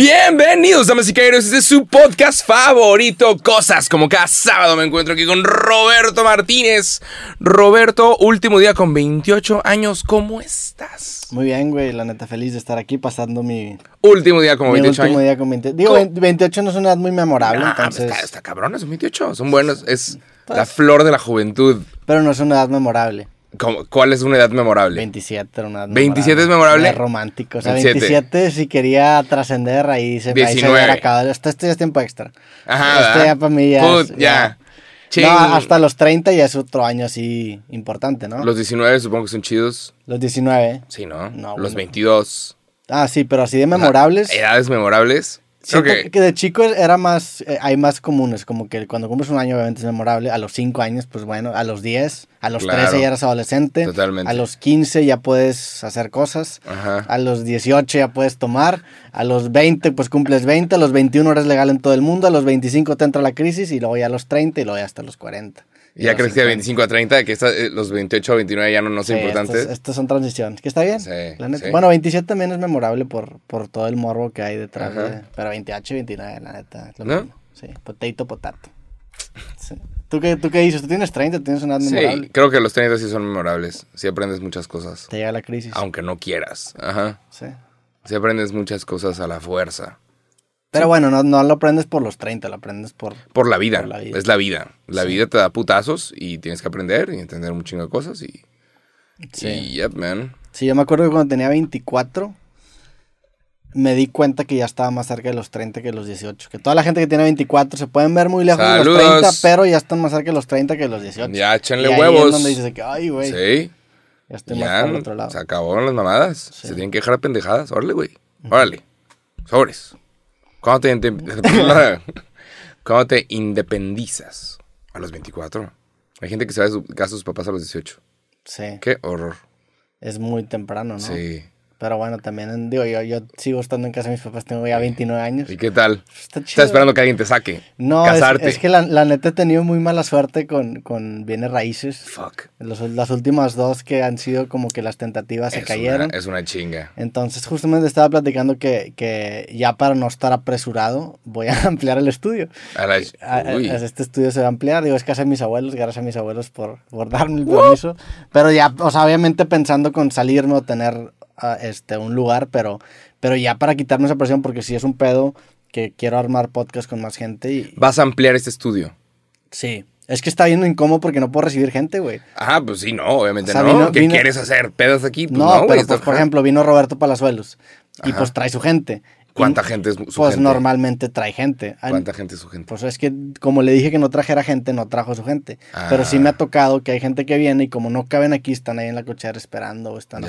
Bienvenidos, damas y caballeros, este es su podcast favorito, Cosas. Como cada sábado me encuentro aquí con Roberto Martínez. Roberto, último día con 28 años, ¿cómo estás? Muy bien, güey, la neta feliz de estar aquí pasando mi, Último día con mi 28 último años. día con 20. Digo, ¿Cómo? 28 no es una edad muy memorable, Ah, pues entonces, está, está cabrón, son 28, son buenos, es Pues- la flor de la juventud. pero no es una edad memorable. ¿Cómo- ¿Cuál es una edad memorable? 27 era una edad 27 es memorable. Es romántico, o sea, 27. 27 si quería trascender ahí se, ahí se 19. acabado. Esto, esto ya es tiempo extra. Ajá, Este ya para mí ya Put, es- ya. Ching. No, hasta los 30 ya es otro año así importante, ¿no? Los, Los 19 supongo que son chidos. 19. Sí, ¿no? No, Los bueno. 22. Ah, sí, pero así de memorables. Edades memorables. Siento que, que... de chico era más, eh, hay más comunes, como que cuando cumples un año obviamente es memorable, a los 5 años pues bueno, a los 10, a los Claro. 13 ya eres adolescente, Totalmente. a los 15 ya puedes hacer cosas, Ajá. a los 18 ya puedes tomar, a los 20 pues cumples 20, a los 21 eres legal en todo el mundo, a los 25 te entra la crisis y luego ya a los 30 y luego ya hasta los 40. Ya que de 50. 25 a 30, que esta- eh, los 28 a 29 ya no, no son Sí, importantes. Estos, estos son transiciones, que está bien. Sí, la neta. sí. Bueno, 27 también es memorable por, por todo el morbo que hay detrás. De- pero 28 y 29, la neta. es lo ¿No? mismo. Sí, potato, potato. Sí. ¿Tú, qué, ¿Tú qué dices? ¿Tú tienes 30? ¿Tienes una edad Sí, creo que los 30 sí son memorables. Sí aprendes muchas cosas. Te llega la crisis. Aunque no quieras. Ajá. Sí. Sí aprendes muchas cosas a la fuerza. Pero bueno, no, no lo aprendes por los 30, lo aprendes por... Por la vida. Por la vida. Es la vida. La Sí. vida te da putazos y tienes que aprender y entender un chingo de cosas. Y, Sí. y yep, man. Sí, yo me acuerdo que cuando tenía 24 me di cuenta que ya estaba más cerca de los 30 que los 18. Que toda la gente que tiene 24 se pueden ver muy lejos de los Saludos. 30, pero ya están más cerca de los 30 que de los 18. Ya, échenle Y ahí huevos. Es donde dices de que, ay, güey, Sí. ya estoy más por el otro lado. se acabaron las mamadas. Sí. Se tienen que dejar de pendejadas. Órale, güey. Órale. Sobres. ¿Cuándo te, inde- ¿Cuándo te independizas? A los 24. Hay gente que se va de su casa a sus papás a los 18. Sí, Qué horror. es muy temprano, ¿no? Sí. Pero bueno, también, digo, yo, yo sigo estando en casa de mis papás, tengo ya 29 años. ¿Y qué tal? Está chido. Estás esperando que alguien te saque. No, es, Casarte. es que la, la neta he tenido muy mala suerte con, con bienes raíces. Fuck. Los- las últimas dos que han sido como que las tentativas se es cayeron. Una, es una chinga. Entonces, justamente estaba platicando que, que ya para no estar apresurado, voy a ampliar el estudio. A la- A- a-. Este estudio se va a ampliar. Digo, es casa de mis abuelos, gracias a mis abuelos por, por darme el permiso. Pero ya, o sea, obviamente pensando con salirme o tener este, un lugar, pero, pero ya para quitarme esa presión, porque si es un pedo que quiero armar podcast con más gente y Vas a ampliar este estudio. sí. Es que está bien incómodo porque no puedo recibir gente, güey. Ah, pues sí, no, obviamente O sea, no. vino- ¿Qué vino- quieres hacer? ¿Pedas aquí? Pues no, pero pues, por ejemplo, vino Roberto Palazuelos y Ajá. pues trae su gente. ¿Cuánta gente es su Pues gente? normalmente trae gente. Ah, ¿Cuánta gente es su gente? Pues es que como le dije que no trajera gente, no trajo su gente. Ah. Pero sí me ha tocado que hay gente que viene y como no caben aquí, están ahí en la cochera esperando o están. Me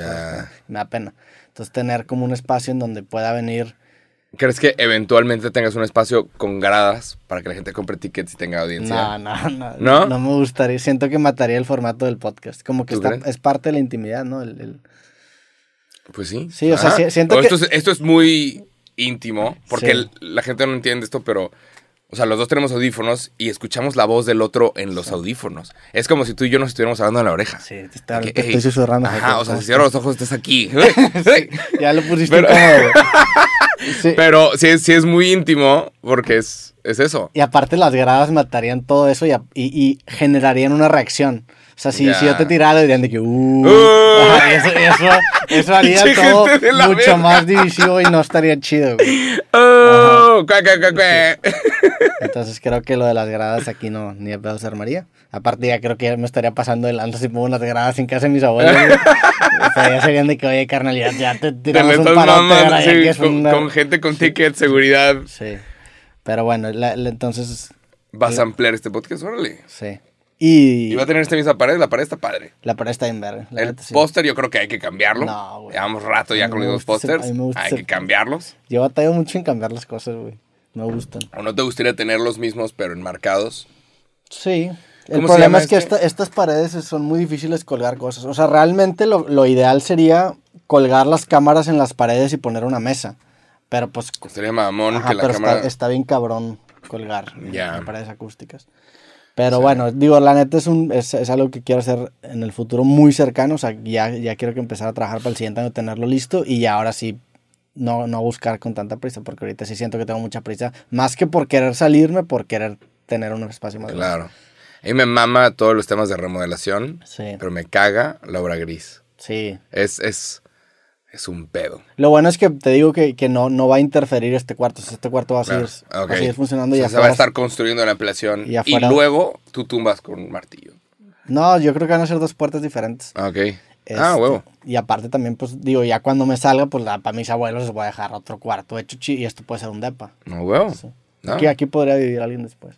da pena. Entonces tener como un espacio en donde pueda venir. ¿Crees que eventualmente tengas un espacio con gradas para que la gente compre tickets y tenga audiencia? No, no, no, ¿No? no. me gustaría. Siento que mataría el formato del podcast. Como que ¿Tú está- es parte de la intimidad, ¿no? El- el- Pues sí. Sí, o sea, Ajá. siento O que- Esto es, esto es muy íntimo, porque Sí. la gente no entiende esto, pero... O sea, los dos tenemos audífonos y escuchamos la voz del otro en los audífonos. Es como si tú y yo nos estuviéramos hablando en la oreja. Sí, te, está- te estoy susurrando. Ajá, o sea, ¿cómo si cierro los ojos estás aquí. Ya lo pusiste Pero- incómodo. Sí. Pero sí, es- sí es muy íntimo porque es, es eso. Y aparte las gradas matarían todo eso y- y generarían una reacción. O sea, si, si yo te tirara, dirían de que... Uh, Uh. Ajá, eso, eso, eso haría todo mucho verga. más divisivo y no estaría chido, güey. Oh, cua. Entonces creo que lo de las gradas aquí no, ni de pedo se armaría. Aparte ya creo que ya me estaría pasando de lanza si pongo unas gradas en casa de mis abuelos. O sea, ya serían de que, oye, carnal, ya, ya te tiramos un parote. sí, que es con, una- con gente con ticket, seguridad. Sí. Pero bueno, la- la- entonces, Vas a ampliar este podcast, órale. sí. Y Y va a tener esta misma pared, la pared está padre. la pared está en la El sí. póster yo creo que hay que cambiarlo. No, güey. Llevamos rato ya con los dos pósters. Hay que cambiarlos. Yo batallo mucho en cambiar las cosas, güey. Me gustan. ¿O no te gustaría tener los mismos pero enmarcados? Sí. El ¿Cómo se problema es que este? esta- estas paredes son muy difíciles colgar cosas. O sea, realmente lo, lo ideal sería colgar las cámaras en las paredes y poner una mesa. Pero pues... Sería mamón ajá, que la pero cámara... está, está bien cabrón colgar en paredes acústicas. Pero bueno, digo, la neta es, un, es, es algo que quiero hacer en el futuro muy cercano. O sea, ya, ya quiero que empezar a trabajar para el siguiente año, tenerlo listo. Y ya ahora sí no, no buscar con tanta prisa, porque ahorita sí siento que tengo mucha prisa, más que por querer salirme, por querer tener un espacio más grande. Claro. A mí me mama todos los temas de remodelación, Sí, pero me caga la obra gris. sí. Es, es, es un pedo. Lo bueno es que te digo que, que no, no va a interferir este cuarto, o sea, este cuarto va a seguir, Claro, ok. va a seguir funcionando O y sea, se va a estar construyendo la ampliación Y y, luego tú tumbas con un martillo. No, yo creo que van a ser dos puertas diferentes. Ah, Ok. Este, Ah, huevo. Y aparte también, pues digo, ya cuando me salga, pues la- para mis abuelos les voy a dejar otro cuarto hecho chi- y esto puede ser un depa. No, huevo. Sí. No. Aquí, aquí podría vivir alguien después.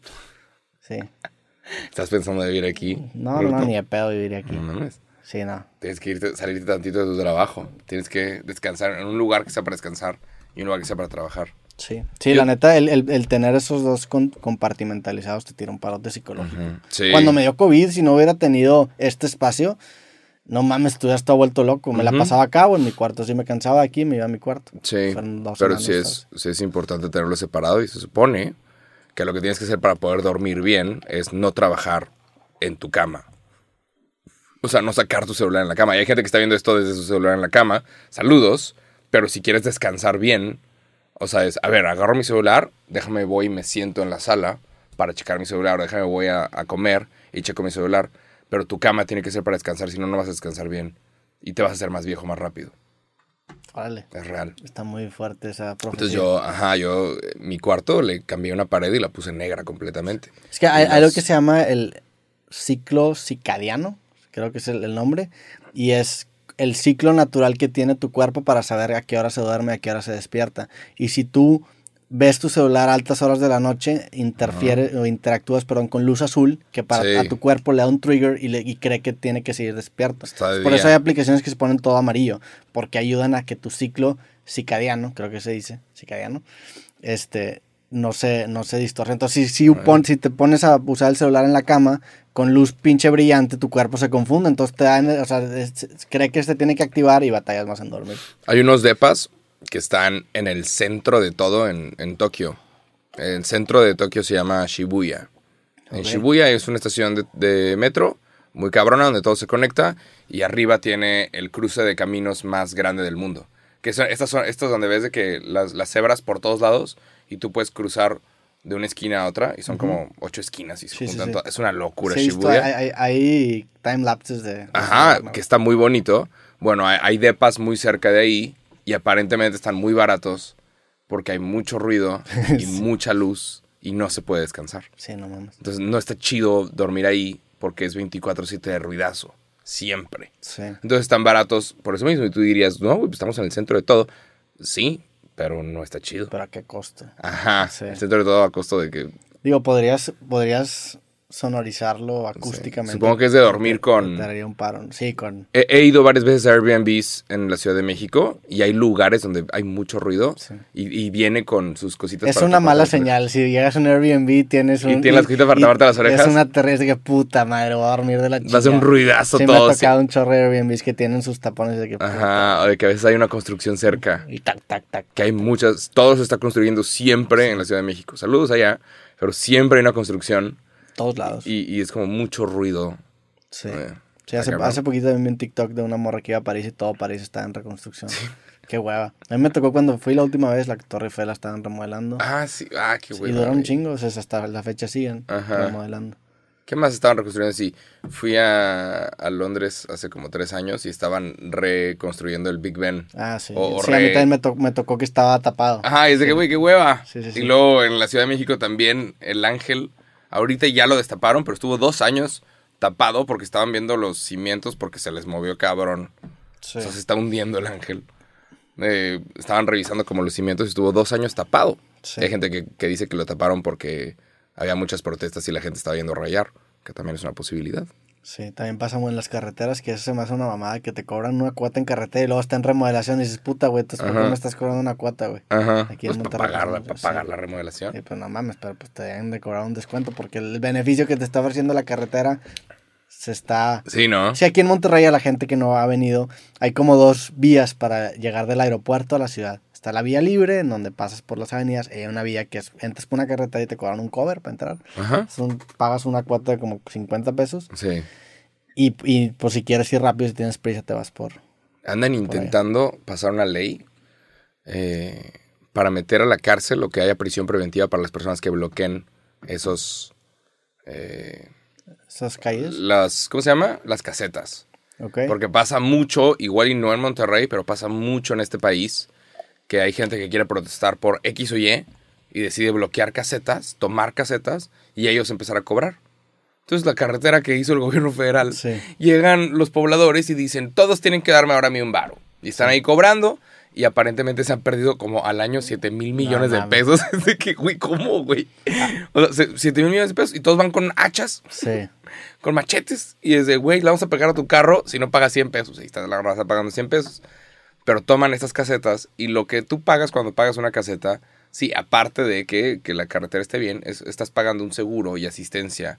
Sí. ¿Estás pensando de vivir aquí? No, no, no, ni de pedo viviría aquí. No mames. Sí, no. Tienes que irte, salirte tantito de tu trabajo. Tienes que descansar en un lugar que sea para descansar y un lugar que sea para trabajar. Sí, sí Yo- la neta, el, el- el tener esos dos compartimentalizados te tira un parote psicológico. Ujú. Sí. Cuando me dio COVID, si no hubiera tenido este espacio, no mames, estuviera estado vuelto loco. Me la pasaba a cabo en mi cuarto. Si me cansaba aquí, me iba a mi cuarto. Sí, pero sí es, sí es importante tenerlo separado y se supone que lo que tienes que hacer para poder dormir bien es no trabajar en tu cama. O sea, no sacar tu celular en la cama. Y hay gente que está viendo esto desde su celular en la cama. Saludos, pero si quieres descansar bien, o sea, es, a ver, agarro mi celular, déjame voy y me siento en la sala para checar mi celular, o déjame voy a, a comer y checo mi celular. Pero tu cama tiene que ser para descansar, si no, no vas a descansar bien. Y te vas a hacer más viejo más rápido. Órale, Es real. está muy fuerte esa profesión. Entonces yo, ajá, yo, eh, mi cuarto le cambié una pared y la puse negra completamente. Es que hay, las- que se llama el ciclo circadiano, creo que es el, el nombre, y es el ciclo natural que tiene tu cuerpo para saber a qué hora se duerme, a qué hora se despierta. Y si tú ves tu celular a altas horas de la noche, interfiere o interactúas, perdón, con luz azul, que para Sí. a tu cuerpo le da un trigger y, le- y cree que tiene que seguir despierto. Por eso hay aplicaciones que se ponen todo amarillo, porque ayudan a que tu ciclo circadiano, creo que se dice, circadiano, este, no se, no se distorsione. Entonces, si, si, pon- si te pones a usar el celular en la cama con luz pinche brillante, tu cuerpo se confunde, entonces te dan, o sea, es- cree que se tiene que activar y batallas más en dormir. Hay unos depas que están en el centro de todo en, en Tokio. El centro de Tokio se llama Shibuya. En. Shibuya es una estación de, de metro muy cabrona donde todo se conecta y arriba tiene el cruce de caminos más grande del mundo. Que son, estas son estas donde ves de que las, las cebras por todos lados y tú puedes cruzar de una esquina a otra y son como ocho esquinas y se Sí, sí, juntan sí. todas. Es una locura Sí, Shibuya. hay, hay, hay time lapses de... Ajá, ¿no? que está muy bonito. Bueno, hay, hay depas muy cerca de ahí y aparentemente están muy baratos porque hay mucho ruido y mucha luz y no se puede descansar. Sí, no mames. Entonces no está chido dormir ahí porque es 24/7 de ruidazo, siempre. Sí. Entonces están baratos por eso mismo y tú dirías, no, pues estamos en el centro de todo. Sí, pero no está chido. Pero a qué costo. Ajá, Sí. de todo a costo de que... Digo, podrías, podrías sonorizarlo acústicamente. Supongo que es de dormir Te- con- Te daría un paro. Sí, con... He, he ido varias veces a Airbnbs en la Ciudad de México y hay lugares donde hay mucho ruido Sí. y, y viene con sus cositas. Es para una mala señal. Si llegas a un Airbnb, tienes un. ¿Y tienes las cositas para taparte las orejas? Es una terrible que puta madre, voy a dormir de la chica. Va a ser un ruidazo sí, todo. me ha sí. tocado un chorro de Airbnbs que tienen sus tapones de que. Ajá, o de que a veces hay una construcción cerca. Y tac, tac, tac. Que hay muchas, todo se está construyendo siempre en la Ciudad de México. Saludos allá, pero siempre hay una construcción Todos lados. y, y es como mucho ruido. sí. Eh, Sí, hace, hace poquito también vi un TikTok de una morra que iba a París y todo París estaba en reconstrucción. Qué hueva. A mí me tocó cuando fui la última vez, la Torre Eiffel la estaban remodelando. Ah, sí, ah, qué y bueno. dura un chingo, o sea, hasta la fecha siguen Ajá. remodelando. ¿Qué más estaban reconstruyendo? Sí, fui a, a Londres hace como tres años y estaban reconstruyendo el Big Ben. Ah, sí. O- sí, a mí re- también me, to- me tocó que estaba tapado. Ajá, y es de que, güey, qué hueva. Sí, sí, sí. Y luego en la Ciudad de México también el ángel, ahorita ya lo destaparon, pero estuvo dos años tapado porque estaban viendo los cimientos porque se les movió cabrón. Sí. O sea, se está hundiendo el ángel. Eh, estaban revisando como los cimientos y estuvo dos años tapado. Sí. Hay gente que, que dice que lo taparon porque había muchas protestas y la gente estaba viendo rayar, que también es una posibilidad. Sí, también pasa muy en las carreteras que eso se me hace una mamada que te cobran una cuota en carretera y luego está en remodelación y dices, puta, güey, entonces, ¿por qué me estás cobrando una cuota, güey? Ajá. Aquí en Pues para para pagar la remodelación. Sí, pues no mames, pero pues te deben de cobrar un descuento porque el beneficio que te está ofreciendo la carretera se está... Sí, ¿no? Sí, aquí en Monterrey a la gente que no ha venido, hay como dos vías para llegar del aeropuerto a la ciudad. Está la vía libre, en donde pasas por las avenidas, hay una vía que es, entras por una carretera y te cobran un cover para entrar. Ajá. Es un- pagas una cuota de como 50 pesos. Sí. Y, y pues si quieres ir rápido, si tienes prisa, te vas por... Andan intentando pasar una ley eh, para meter a la cárcel o que haya prisión preventiva para las personas que bloqueen esos... eh, Esas calles. las, ¿Cómo se llama? Las casetas. Ok. Porque pasa mucho, igual y no en Monterrey, pero pasa mucho en este país, que hay gente que quiere protestar por X o Y y decide bloquear casetas, tomar casetas y ellos empezar a cobrar. Entonces la carretera que hizo el gobierno federal, Sí. llegan los pobladores y dicen, todos tienen que darme ahora a mí un varo. Y están ahí cobrando y aparentemente se han perdido como al año 7 mil millones de pesos. Es de que, güey, ¿cómo, güey? O sea, 7 mil millones de pesos y todos van con hachas Sí. con machetes y es de, güey, le vamos a pegar a tu carro si no pagas 100 pesos. Ahí está la raza pagando 100 pesos. Pero toman estas casetas y lo que tú pagas cuando pagas una caseta, sí, aparte de que, que la carretera esté bien, es- estás pagando un seguro y asistencia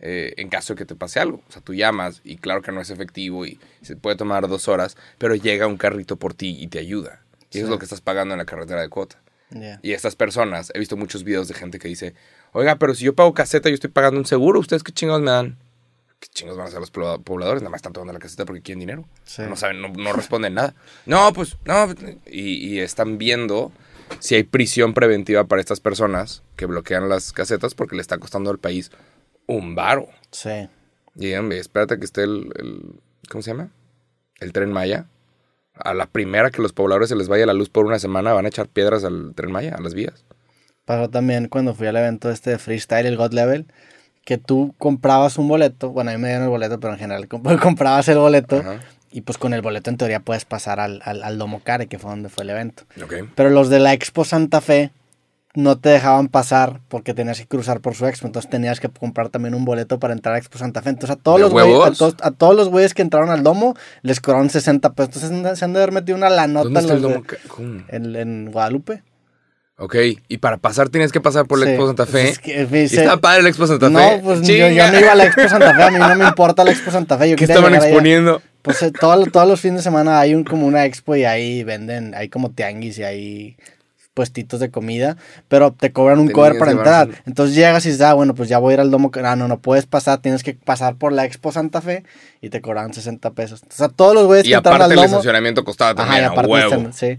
eh, en caso de que te pase algo. O sea, tú llamas y claro que no es efectivo y se puede tomar dos horas, pero llega un carrito por ti y te ayuda. Y eso es lo que estás pagando en la carretera de cuota. Y estas personas, he visto muchos videos de gente que dice, oiga, pero si yo pago caseta, yo estoy pagando un seguro, ¿ustedes qué chingados me dan? ¿Qué chingados van a hacer los pobla- pobladores? Nada más están tomando la caseta porque quieren dinero. Sí. No saben, no, no responden nada. No, pues, no. Y, y están viendo si hay prisión preventiva para estas personas que bloquean las casetas porque le está costando al país un varo. Sí. Y digan, "Ve, espérate que esté el, el- ¿Cómo se llama? El tren Maya. A la primera que los pobladores se les vaya la luz por una semana, van a echar piedras al tren Maya, a las vías. Pasó también cuando fui al evento este de freestyle, el God Level, que tú comprabas un boleto, bueno, a mí me dieron el boleto, pero en general comp- comprabas el boleto Ajá. y pues con el boleto en teoría puedes pasar al, al, al Domo Care, que fue donde fue el evento. Pero los de la Expo Santa Fe no te dejaban pasar porque tenías que cruzar por su expo, entonces tenías que comprar también un boleto para entrar a Expo Santa Fe. Entonces a todos ¿De los güeyes, a todos, a todos los güeyes que entraron al domo les cobraron 60 pesos. Entonces se han de- haber metido una la nota ¿Dónde está el los de- domo? Ca- ¿Cómo? en, en Guadalupe. Ok, y para pasar tienes que pasar por la Sí, Expo Santa pues Fe. es que, ¿Y se- está padre la Expo Santa Fe? No, pues yo, yo no iba a la Expo Santa Fe, a mí no me importa la Expo Santa Fe. Yo ¿Qué estaban exponiendo? Pues eh, todo- todos los fines de semana hay un, como una expo y ahí venden, hay como tianguis y hay puestitos de comida, pero te cobran un cover para entrar. Entonces llegas y dices, ah, bueno, pues ya voy a ir al domo. Ah, no, no puedes pasar, tienes que pasar por la Expo Santa Fe y te cobran 60 pesos. O sea, todos los güeyes Y que entraron aparte al el domo. estacionamiento costaba Ajá, también y a aparte huevo. están- sí.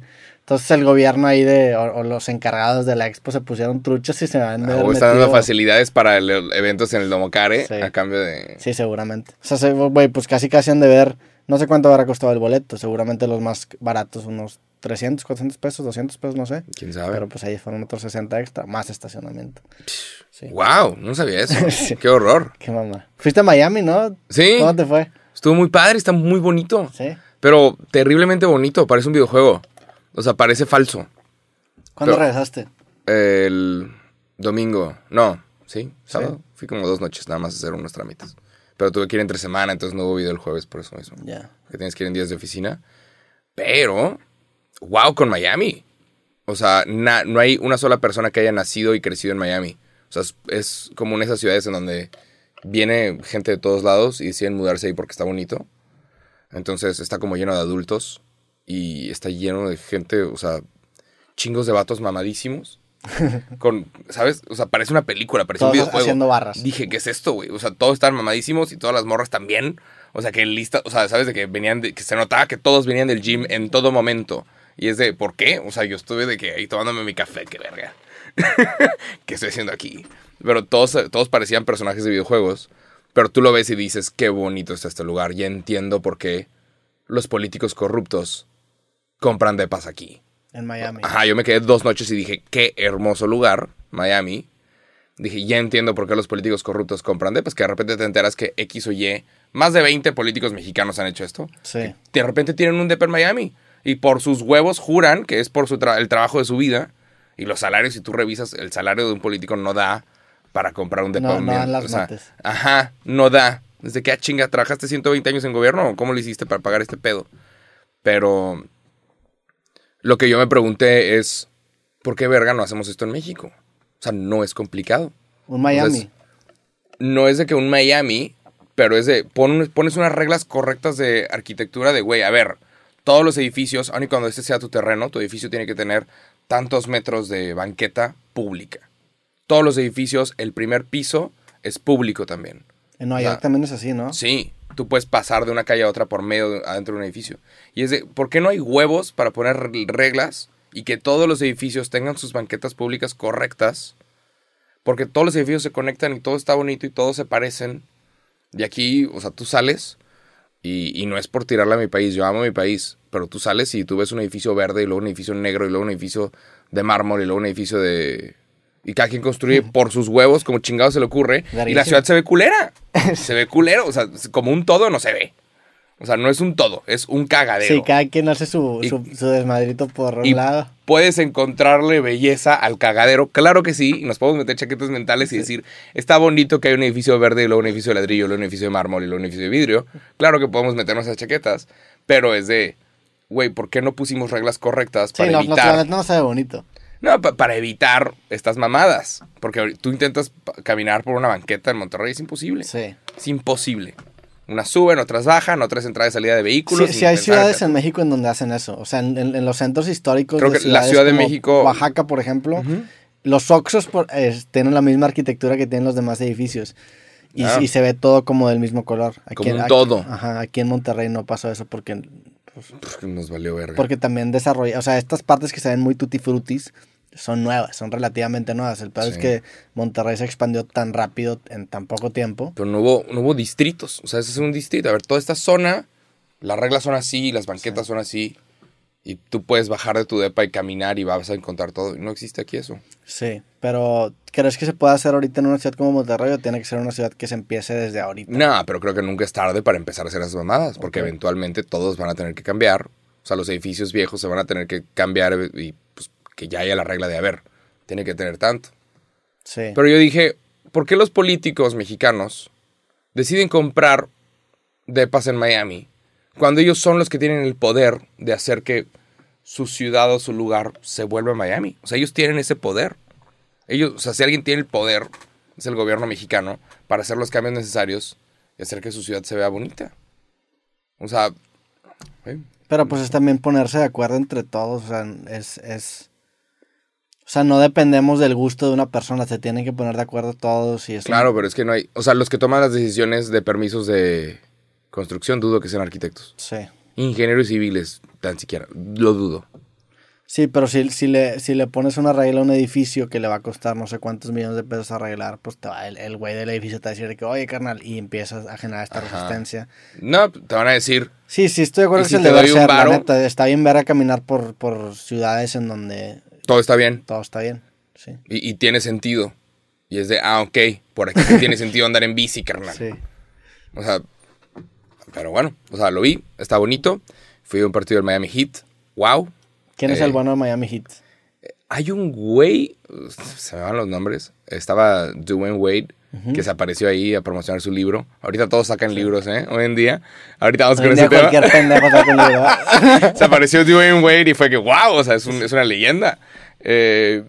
Entonces el gobierno ahí de, o, o los encargados de la expo se pusieron truchos y se van Ah, a o están dando facilidades para el- eventos en el Domocare Sí. a cambio de... Sí, seguramente. O sea, se- güey, pues casi casi han de ver, no sé cuánto habrá costado el boleto, seguramente los más baratos, unos 300, 400 pesos, 200 pesos, no sé. ¿Quién sabe? Pero pues ahí fueron otros 60 extra, más estacionamiento. Sí. Wow, no sabía eso. Sí. Qué horror. Qué mamá. Fuiste a Miami, ¿no? Sí, ¿Cómo te fue? estuvo muy padre, está muy bonito. Sí. Pero terriblemente bonito, parece un videojuego. O sea, parece falso. ¿Cuándo Pero- regresaste? El domingo, no, sí, sábado. Fui como dos noches nada más a hacer unos trámites. Pero tuve que ir entre semana, entonces no hubo video el jueves por eso mismo. Ya. Que tienes que ir en días de oficina. Pero, wow, con Miami. O sea, na- no hay una sola persona que haya nacido y crecido en Miami. O sea, es, es como de esas ciudades en donde viene gente de todos lados y deciden mudarse ahí porque está bonito. Entonces está como lleno de adultos y está lleno de gente, o sea, chingos de vatos mamadísimos. Con, ¿sabes? O sea, parece una película, parece un videojuego. haciendo barras. Dije, ¿qué es esto, güey? O sea, todos están mamadísimos y todas las morras también. O sea, que lista, o sea, ¿sabes? De que venían, de, que se notaba que todos venían del gym en todo momento. Y es de, ¿por qué? O sea, yo estuve de que ahí tomándome mi café, qué verga. ¿Qué estoy haciendo aquí? Pero todos, todos parecían personajes de videojuegos. Pero tú lo ves y dices, qué bonito está este lugar. Ya entiendo por qué los políticos corruptos compran depas aquí. En Miami. Ajá, yo me quedé dos noches y dije, qué hermoso lugar, Miami. Dije, ya entiendo por qué los políticos corruptos compran depas, que de repente te enteras que X o Y, más de 20 políticos mexicanos han hecho esto. Sí. De repente tienen un depa en Miami y por sus huevos juran que es por su tra- el trabajo de su vida y los salarios, si tú revisas, el salario de un político no da para comprar un depa. No, no dan las O sea, mates. Ajá, no da. Desde que, ah, chinga, ¿trabajaste 120 años en gobierno cómo lo hiciste para pagar este pedo? Pero lo que yo me pregunté es, ¿por qué verga no hacemos esto en México? O sea, no es complicado. Un Miami. Entonces, No es de que un Miami, pero es de, pon- pones unas reglas correctas de arquitectura de, güey, a ver, todos los edificios, aun y cuando este sea tu terreno, tu edificio tiene que tener tantos metros de banqueta pública. Todos los edificios, el primer piso es público también. en Nueva York también es así, ¿no? Sí, tú puedes pasar de una calle a otra por medio de- adentro de un edificio. Y es de, ¿por qué no hay huevos para poner reglas y que todos los edificios tengan sus banquetas públicas correctas, porque todos los edificios se conectan y todo está bonito y todos se parecen. Y aquí, o sea, tú sales y, y no es por tirarle a mi país, yo amo mi país, pero tú sales y tú ves un edificio verde y luego un edificio negro y luego un edificio de mármol y luego un edificio de... Y cada quien construye por sus huevos como chingado se le ocurre. Y la ciudad se ve culera. se ve culero. O sea, como un todo no se ve. O sea, no es un todo, es un cagadero. Sí, cada quien hace su, Y- su, su desmadrito por un y lado. puedes encontrarle belleza al cagadero. Claro que sí, y nos podemos meter chaquetas mentales y decir, está bonito que hay un edificio verde y luego un edificio de ladrillo, y luego un edificio de mármol y luego un edificio de vidrio. Claro que podemos meternos esas chaquetas, pero es de, güey, ¿por qué no pusimos reglas correctas Sí, para no, no, evitar? la neta no se ve bonito. No, pa- para evitar estas mamadas. Porque tú intentas caminar por una banqueta en Monterrey, es imposible. Sí. Es imposible. Unas suben, otras bajan, otras entrada y salida de vehículos. Sí, hay ciudades en- México en donde hacen eso. O sea, en, en- en los centros históricos Creo de que la Ciudad de México- Oaxaca, por ejemplo, los por- eh, tienen la misma arquitectura que tienen los demás edificios. Y, Ah. y se ve todo como del mismo color. Aquí Como un aquí- todo. Ajá, aquí en Monterrey no pasó eso porque, Pff, Nos valió verga. porque también desarrolla, o sea, estas partes que se ven muy tutti frutis son nuevas, son relativamente nuevas. El peor es Sí. que Monterrey se expandió tan rápido en tan poco tiempo. Pero no hubo, no hubo distritos. O sea, ese es un distrito. A ver, toda esta zona, las reglas son así, las banquetas son así. Y tú puedes bajar de tu depa y caminar y vas a encontrar todo. No existe aquí eso. Sí, pero ¿crees que se puede hacer ahorita en una ciudad como Monterrey o tiene que ser una ciudad que se empiece desde ahorita? No, pero creo que nunca es tarde para empezar a hacer esas mamadas. Porque eventualmente todos van a tener que cambiar. O sea, los edificios viejos se van a tener que cambiar y que ya haya la regla de, a ver, tiene que tener tanto. Sí. Pero yo dije, ¿por qué los políticos mexicanos deciden comprar depas en Miami cuando ellos son los que tienen el poder de hacer que su ciudad o su lugar se vuelva Miami? O sea, ellos tienen ese poder. Ellos, o sea, si alguien tiene el poder, es el gobierno mexicano para hacer los cambios necesarios y hacer que su ciudad se vea bonita. O sea, eh, Pero pues es también ponerse de acuerdo entre todos, o sea, es, es... O sea, no dependemos del gusto de una persona, se tienen que poner de acuerdo todos y es un- claro, pero es que no hay, o sea, los que toman las decisiones de permisos de construcción dudo que sean arquitectos. Sí. Ingenieros civiles, tan siquiera. Lo dudo. Sí, pero si, si, le, si le pones una regla a un edificio que le va a costar no sé cuántos millones de pesos arreglar, pues te va, el, el güey del edificio te va a decir que, oye, carnal, y empiezas a generar esta Ajá. resistencia. No, te van a decir. Sí, sí, estoy de acuerdo ¿Y que si es el deber ser, la neta, está bien ver a caminar por, por ciudades en donde Todo está bien. todo está bien, sí. Y, y tiene sentido. Y es de, ah, ok. Por aquí tiene sentido andar en bici, carnal. Sí. O sea, pero bueno. O sea, lo vi. Está bonito. Fui a un partido del Miami Heat. Wow. ¿Quién es Eh, el bueno de Miami Heat? Hay un güey. Se me van los nombres. Estaba Dwayne Wade. Que se apareció ahí a promocionar su libro. Ahorita todos sacan libros, ¿eh? Hoy en día. Ahorita vamos Hoy con ese tema. se apareció Dwayne Wade y fue que, wow, o sea, es, un- es una leyenda. Eh,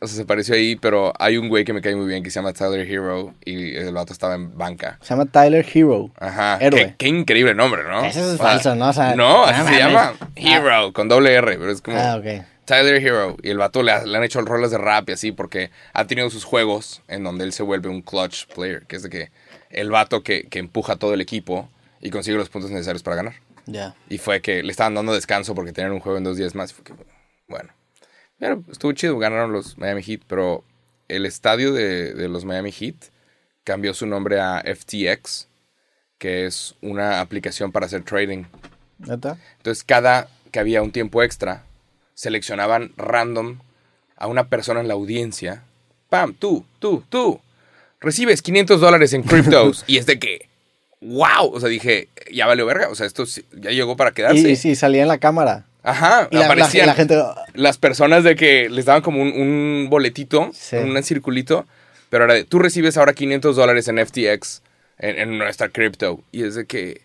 o sea, se apareció ahí, pero hay un güey que me cae muy bien que se llama Tyler Hero y el vato estaba en banca. Se llama Tyler Hero. Ajá. Héroe. Qué, qué increíble nombre, ¿no? Ese es O sea, falso, ¿no? O sea, no, así se llama. Ah. Hero, con doble R, pero es como Ah, ok. Tyler Hero. Y el vato le, ha- le han hecho roles de rap y así porque ha tenido sus juegos en donde él se vuelve un clutch player, que es de que el vato que, que empuja a todo el equipo y consigue los puntos necesarios para ganar. Ya. Y fue que le estaban dando descanso porque tenían un juego en dos días más. Y fue que, bueno. Pero estuvo chido, ganaron los Miami Heat, pero el estadio de, de los Miami Heat cambió su nombre a FTX, que es una aplicación para hacer trading. ¿Neta? Entonces, cada que había un tiempo extra, seleccionaban random a una persona en la audiencia. ¡Pam! Tú, tú, tú. Recibes 500 dólares en cryptos. y es de que, wow. O sea, dije, ya valió verga. O sea, esto ya llegó para quedarse. Y, sí, salía en la cámara. Ajá, Y la- aparecían la gente... las personas de que les daban como un, un boletito, Sí. un circulito, pero era de, tú recibes ahora 500 dólares en FTX, en, en nuestra cripto, y es de que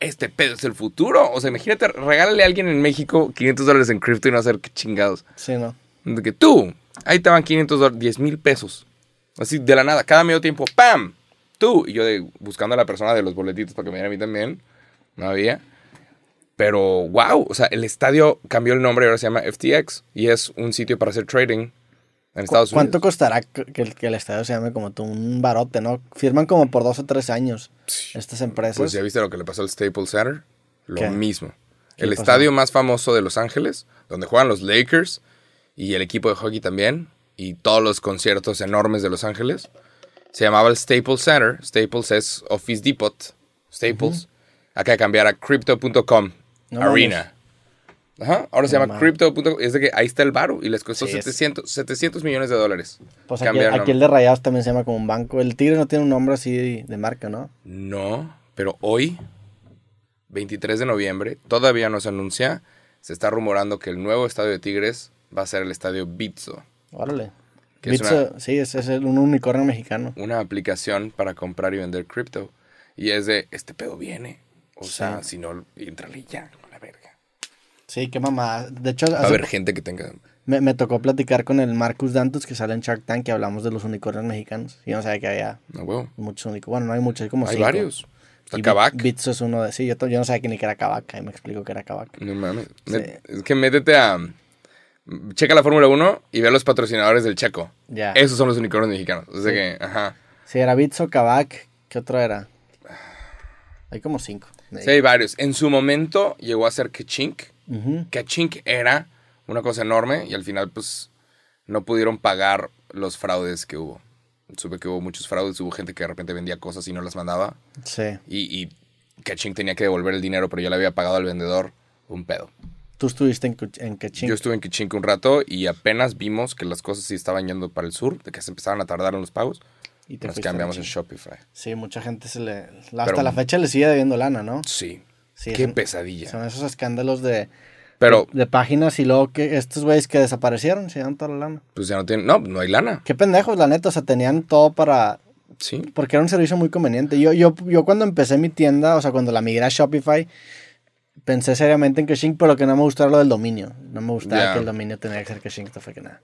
este pedo es el futuro. O sea, imagínate, regálale a alguien en México 500 dólares en cripto y no hacer qué chingados. Sí, ¿no? De que tú, ahí te van 500 dólares, 10 mil pesos. Así, de la nada, cada medio tiempo, ¡pam! Tú. Y yo de, buscando a la persona de los boletitos para que me diera a mí también. No había. Pero, wow, o sea, el estadio cambió el nombre y ahora se llama FTX. Y es un sitio para hacer trading en Estados ¿Cuánto Unidos. costará que el, que el estadio se llame como tú? Un barote, ¿no? Firman como por dos o tres años estas empresas. Pues ya viste lo que le pasó al Staples Center. Lo ¿Qué? mismo. El estadio más famoso de Los Ángeles, donde juegan los Lakers y el equipo de hockey también, y todos los conciertos enormes de Los Ángeles, se llamaba el Staples Center. Staples es Office Depot. Staples. Acá de cambiar a Crypto.com No Arena. Ajá, ahora se llama. Crypto.com. Es de que ahí está el baro y les costó Sí, es- 700, 700 millones de dólares. Pues aquí, el aquí el nombre. de Rayados también se llama como un banco. El Tigre no tiene un nombre así de, marca, ¿no? No, pero hoy, 23 de noviembre, todavía no se anuncia. Se está rumorando que el nuevo estadio de Tigres va a ser el estadio Bitso, Órale. Que es Bitso, sí, es, es un unicornio mexicano. una aplicación para comprar y vender cripto. Y es de, este pedo viene. O Sí. sea, si no, entrale ya. Sí, qué mamá. De hecho, a po- gente que tenga... me, me tocó platicar con el Marcus Dantus que sale en Shark Tank y hablamos de los unicornios mexicanos. Y yo no sabía que había No, muchos unicornios. Bueno, no hay muchos, hay como Hay cinco. varios. Está Kavak. Bit- Bitso es uno de... Sí, yo, yo no sabía que ni que era Kavak. Ahí me explico que era Kavak. No mames. Sí. Es que métete a... Checa la Fórmula 1 y ve a los patrocinadores del Checo. Ya. Esos son los unicornios mexicanos. O sea que, ajá. Sí, era Bitso, Kavak. ¿Qué otro era? Hay como cinco. Sí, hay varios. En su momento llegó a ser Kechink. Kechink era una cosa enorme y al final, pues, no pudieron pagar los fraudes que hubo. Supe que hubo muchos fraudes, hubo gente que de repente vendía cosas y no las mandaba. Sí. Y, y Kechink tenía que devolver el dinero, pero ya le había pagado al vendedor un pedo. Tú estuviste en, en Kaching. Yo estuve en Kechink un rato y apenas vimos que las cosas sí estaban yendo para el sur, de que se empezaban a tardar en los pagos. y te Nos cambiamos Kaching. Shopify. Sí, mucha gente se le... Hasta Pero- la fecha le sigue debiendo lana, ¿no? Sí. Sí, Qué son- pesadilla. Son esos escándalos de, Pero, de, de páginas y luego que estos güeyes que desaparecieron se llevan toda la lana. pues ya no tienen... No, no hay lana. Qué pendejos, la neta. O sea, tenían todo para... Sí. Porque era un servicio muy conveniente. Yo, yo, yo cuando empecé mi tienda, o sea, cuando la migré a Shopify, pensé seriamente en Kashing, pero que no me gustó era lo del dominio. No me gustaba que el dominio tenía que ser Kashing, esto fue que nada.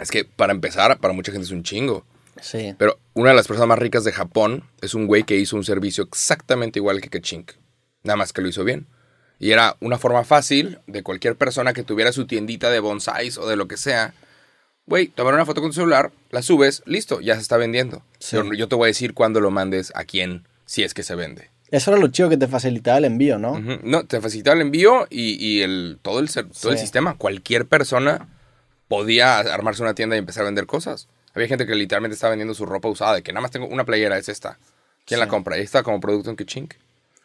Es que para empezar, para mucha gente es un chingo. Sí. Pero una de las personas más ricas de Japón es un güey que hizo un servicio exactamente igual que Kechink. Nada más que lo hizo bien. Y era una forma fácil de cualquier persona que tuviera su tiendita de bonsais o de lo que sea. Güey, tomar una foto con tu celular, la subes, listo, ya se está vendiendo. Sí. Yo, yo te voy a decir cuándo lo mandes a quién, si es que se vende. Eso era lo chido que te facilitaba el envío, ¿no? No, te facilitaba el envío y, y el, todo, el, todo el sistema. Cualquier persona podía armarse una tienda y empezar a vender cosas. Había gente que literalmente estaba vendiendo su ropa usada, de que nada más tengo una playera, es esta. ¿Quién la compra? Está como producto en Kichink.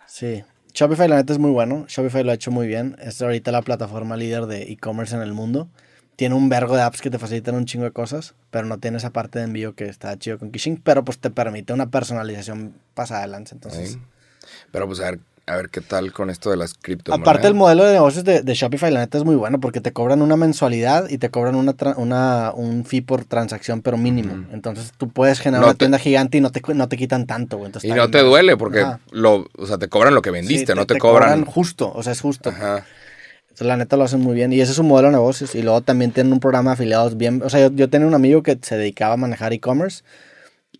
Sí. Shopify, la neta, es muy bueno. Shopify lo ha hecho muy bien. Es ahorita la plataforma líder de e-commerce en el mundo. Tiene un vergo de apps que te facilitan un chingo de cosas, pero no tiene esa parte de envío que está chido con Kishing, pero pues te permite una personalización pasada de. Entonces, Pero pues a ver, a ver qué tal con esto de las criptomonedas. aparte el modelo de negocios de, de Shopify, la neta es muy bueno porque te cobran una mensualidad y te cobran una, una un fee por transacción, pero mínimo. Entonces tú puedes generar No una te- tienda gigante y no te, no te quitan tanto, güey. Entonces Y no te duele porque Ajá. lo, o sea, te cobran lo que vendiste, Sí, no te, cobran. justo, o sea, es justo. Ajá. Entonces, la neta lo hacen muy bien. Y ese es un modelo de negocios. Y luego también tienen un programa de afiliados bien. O sea, yo, yo tenía un amigo que se dedicaba a manejar e-commerce.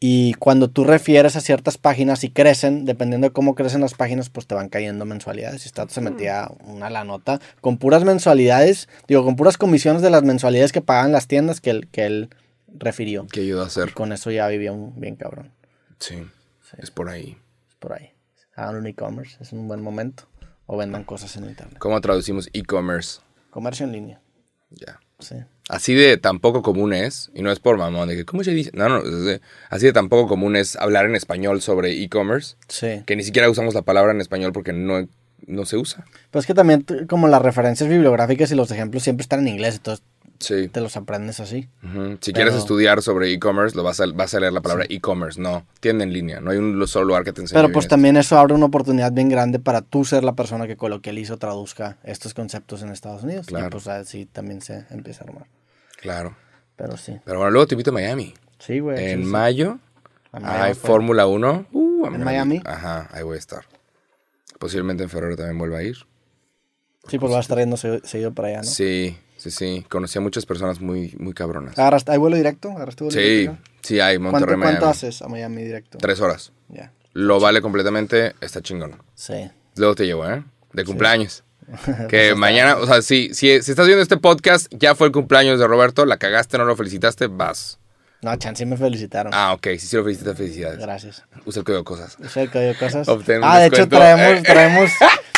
Y cuando tú refieres a ciertas páginas y crecen, dependiendo de cómo crecen las páginas, pues te van cayendo mensualidades. Y esta se metía una la nota con puras mensualidades, digo, con puras comisiones de las mensualidades que pagaban las tiendas que él, que él refirió. ¿Qué ayuda a Y hacer? con eso ya vivía un, bien cabrón. Sí, es por ahí. Por ahí. Hagan un e-commerce, es un buen momento. O vendan cosas en internet. ¿Cómo traducimos e-commerce? Comercio en línea. Ya. Sí. Así de tan poco común es, y no es por mamón, de que, ¿cómo se dice? No, no, de- así de tan poco común es hablar en español sobre e-commerce, Sí. que ni siquiera usamos la palabra en español porque no, no se usa. Pero es que también como las referencias bibliográficas y los ejemplos siempre están en inglés, entonces Sí. te los aprendes así. Si Pero- quieres estudiar sobre e-commerce, lo vas a, vas a leer la palabra e-commerce, no, tienda en línea, no hay un solo lugar que te enseñe Pero pues esto. también eso abre una oportunidad bien grande para tú ser la persona que coloquializa o traduzca estos conceptos en Estados Unidos. Claro. Y pues así también se empieza a armar. Claro. Pero sí. Pero bueno, luego te invito a Miami. Sí, güey. sí, en sí. mayo Miami hay fue. Fórmula 1. Uh, ¿En Miami? Ajá, ahí voy a estar. Posiblemente en febrero también vuelva a ir. Sí, pues va a estar yendo se- seguido para allá, ¿no? Sí, sí, sí. Conocí a muchas personas muy, muy cabronas. ¿Agarraste- ¿Hay vuelo directo? ¿Agarraste vuelo Sí, directo? sí hay, ¿Cuánto, Monterrey, ¿Cuánto Miami. haces a Miami directo? Tres horas. Ya. Lo vale completamente, está chingón. Sí. Luego te llevo, ¿eh? De cumpleaños. Que mañana, o sea, si, si, si estás viendo este podcast, ya fue el cumpleaños de Roberto, la cagaste, no lo felicitaste, vas. No, chance me felicitaron. Ah, ok, sí, sí lo felicité, felicidades. Gracias. Usa el código cosas. Sé que hay cosas. Obtén Ah, de hecho traemos, traemos,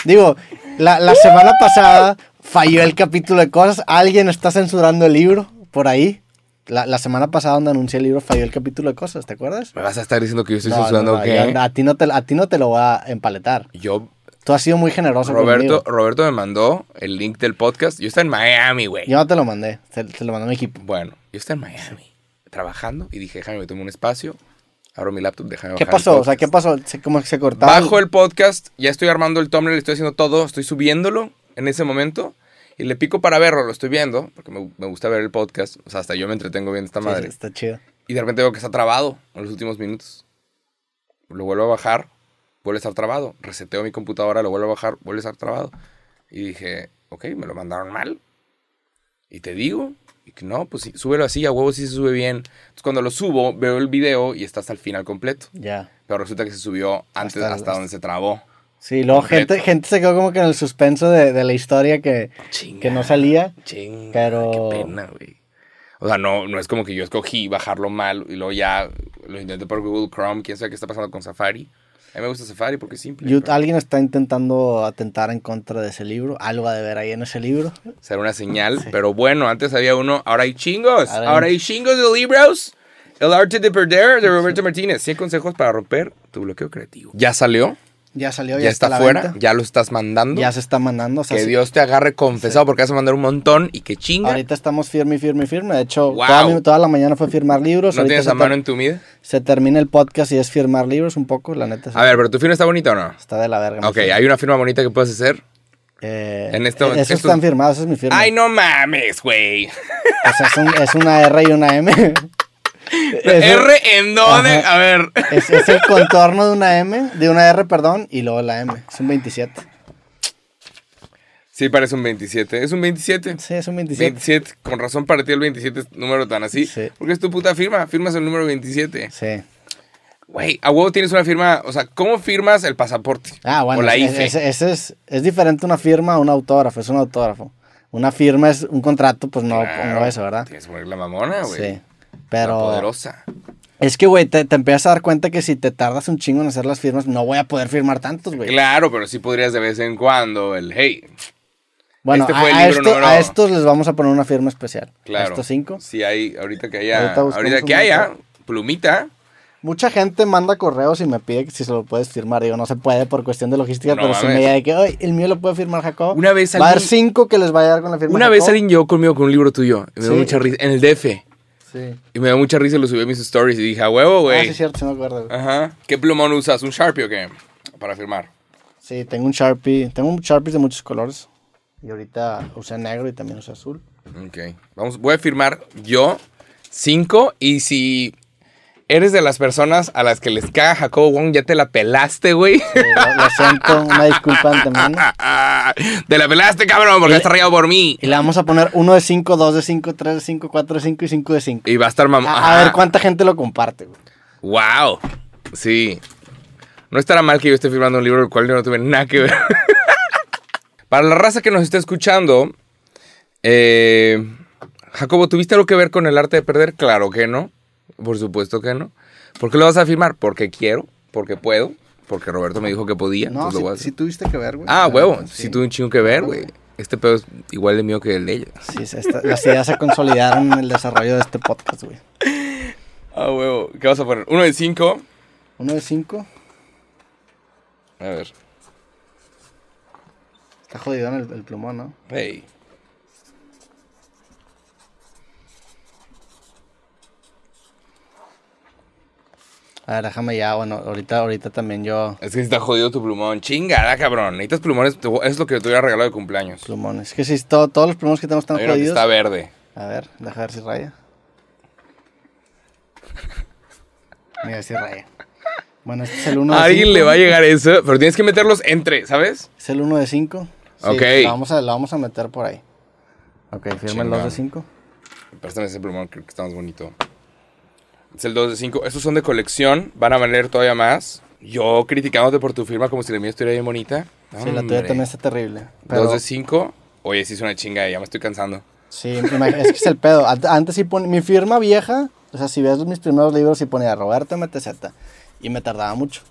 digo, la, la semana pasada falló el capítulo de cosas. Alguien está censurando el libro por ahí. La, la semana pasada donde anuncié el libro falló el capítulo de cosas, ¿te acuerdas? ¿Me vas a estar diciendo que yo estoy No, censurando no, a, ti no te, a ti no te lo voy a empaletar. Yo, Tú has sido muy generoso Roberto, conmigo. Roberto me mandó el link del podcast. Yo estoy en Miami, güey. Yo no te lo mandé, te, te lo mandó mi equipo. Bueno, yo estoy en Miami trabajando y dije, déjame, me tomo un espacio. Abro mi laptop, déjame ¿Qué bajar el pasó? O sea. ¿qué pasó? Se, como que se cortaba. Bajo el podcast, ya estoy armando el thumbnail, estoy haciendo todo, estoy subiéndolo en ese momento. Y le pico para verlo, lo estoy viendo, porque me, me gusta ver el podcast. O sea, hasta yo me entretengo viendo esta Sí, madre. Está chido. Y de repente veo que está trabado en los últimos minutos. Lo vuelvo a bajar, vuelve a estar trabado. Reseteo mi computadora, lo vuelvo a bajar, vuelve a estar trabado. Y dije, ok, me lo mandaron mal. Y te digo, y que no, pues sí, súbelo así, a huevo sí se sube bien. Entonces cuando lo subo, veo el video y está hasta el final completo. Ya. Pero resulta que se subió antes Hasta hasta, donde se trabó. Sí, luego Completo. gente, gente se quedó como que en el suspenso de, de la historia que, Chinga. que no salía. Chinga, Pero- qué pena, güey. O sea, no, no es como que yo escogí bajarlo mal y luego ya lo intenté por Google Chrome, quién sabe qué está pasando con Safari. A mí me gusta Safari porque es simple. Yo- pero alguien está intentando atentar en contra de ese libro. Algo ha de ver ahí en ese libro. Será una señal, pero bueno, antes había uno, ahora hay chingos. Ahora Ahora, hay- hay chingos de libros. El arte de perder de Roberto Martínez. 100 consejos para romper tu bloqueo creativo. Ya salió, Ya salió, ya, ya, está la fuera, venta. ya lo estás mandando. Ya se está mandando. o sea, que sí, Dios te agarre confesado porque vas a mandar un montón y que chinga. Ahorita estamos firme, firme, firme. De hecho, Wow. toda, mi- toda la mañana fue firmar libros. ¿No Ahorita tienes se, a mano en tu vida? se termina el podcast y es firmar libros un poco, la neta. sí. A ver, pero tu firma está bonita o no? Está de la verga. Ok, hay una firma bonita que puedes hacer. Eh, en este- Esos estos- están firmados, esa es mi firma. Ay, no mames, güey. O sea, es, un- es una R y una M. R en dónde? Ajá. A ver. Es, es el contorno de una M, de una R, perdón, y luego la M. Es un 27. Sí, parece un 27. Es un 27. Sí, es un 27. 27. Con razón para ti el 27 es número tan así. Sí. Porque es tu puta firma. Firmas el número 27. Sí. Güey, a huevo tienes una firma. O sea, ¿cómo firmas el pasaporte? Ah, bueno, O la IFE. es- ese es, es diferente una firma a un autógrafo, es un autógrafo. Una firma es un contrato, pues no, Claro. no eso, ¿verdad? Tienes que poner la mamona, güey. Sí. La poderosa. es que, güey, te, te empiezas a dar cuenta que si te tardas un chingo en hacer las firmas, no voy a poder firmar tantos, güey. Claro, pero sí podrías de vez en cuando el hey. Bueno, Este fue a, libro esto- a estos les vamos a poner una firma especial. Claro. A estos cinco. Sí, hay, ahorita que haya. Ahorita que haya, plumita. Mucha gente manda correos y me pide que si se lo puedes firmar. Digo, no se puede por cuestión de logística, No pero si me llega de que, "Ay, el mío lo puede firmar Jacob. Una vez Va a haber alguien- cinco que les va a llegar con la firma Una vez Jacob. alguien llegó conmigo con un libro tuyo. Me dio Sí. mucha risa. En el DF. Sí. Y me dio mucha risa lo subí a mis stories. Y dije, a huevo, Ah, güey. sí, es cierto, sí me acuerdo. güey. Ajá. ¿Qué plumón usas? ¿Un Sharpie o qué? Para firmar. Sí, tengo un Sharpie. Tengo un Sharpie de muchos colores. Y ahorita usé negro y también usé azul. Ok. Vamos, voy a firmar yo cinco. Y si eres de las personas a las que les caga Jacobo Wong, ya te la pelaste, güey. Sí, lo, lo siento, una disculpa antemano. te la pelaste, cabrón, porque estás rayado por mí. Y le vamos a poner uno de 5, 2 de 5, 3 de 5, 4 de 5 y 5 de 5. Y va a estar mamá. A, a ver cuánta gente lo comparte, güey. Wow. Sí. No estará mal que yo esté firmando un libro del cual yo no tuve nada que ver. Para la raza que nos está escuchando, eh, Jacobo, ¿tuviste algo que ver con el arte de perder? Claro que no. Por supuesto que no. ¿Por qué lo vas a firmar? Porque quiero, porque puedo, porque Roberto me dijo que podía. No, lo si, si tuviste que ver, güey. ah, huevo. Sí, Sí, tuve un chingo que ver, güey. Este pedo es igual de mío que el de ella. Sí, se- esta- las ideas se consolidaron en el desarrollo de este podcast, güey. Ah, huevo. ¿Qué vas a poner? Uno de cinco. Uno de 5. A ver. Está jodido en el, el plumón, ¿no? Hey. A ver, déjame ya, bueno, ahorita, ahorita también yo... Es que si está jodido tu plumón. Chingada, cabrón. Necesitas plumones. te Es lo que te hubiera regalado de cumpleaños. Plumones. Es que si todo- todos los plumones que tenemos están Hay uno que jodidos. está verde. A ver, deja ver si raya. Mira, si raya. Bueno, este es el 1 de A alguien cinco. le va a llegar eso, pero tienes que meterlos entre, ¿sabes? Es el 1 de 5. Ok. La vamos, a, la vamos a meter por ahí. Ok, firma el 2 de Chingón. 5. Préstame ese plumón, creo que está más bonito. Es el 2 de 5. Estos son de colección, van a valer todavía más. Yo criticándote por tu firma como si la mía estuviera bien bonita. Sí, la tuya también está terrible. Pero, 2 de 5. Oye, sí es una chinga, ya me estoy cansando. Sí, es que es el pedo. Ant- Antes sí pon... Mi firma vieja O sea, si ves mis primeros libros y ponía Roberto MTZ y me tardaba mucho.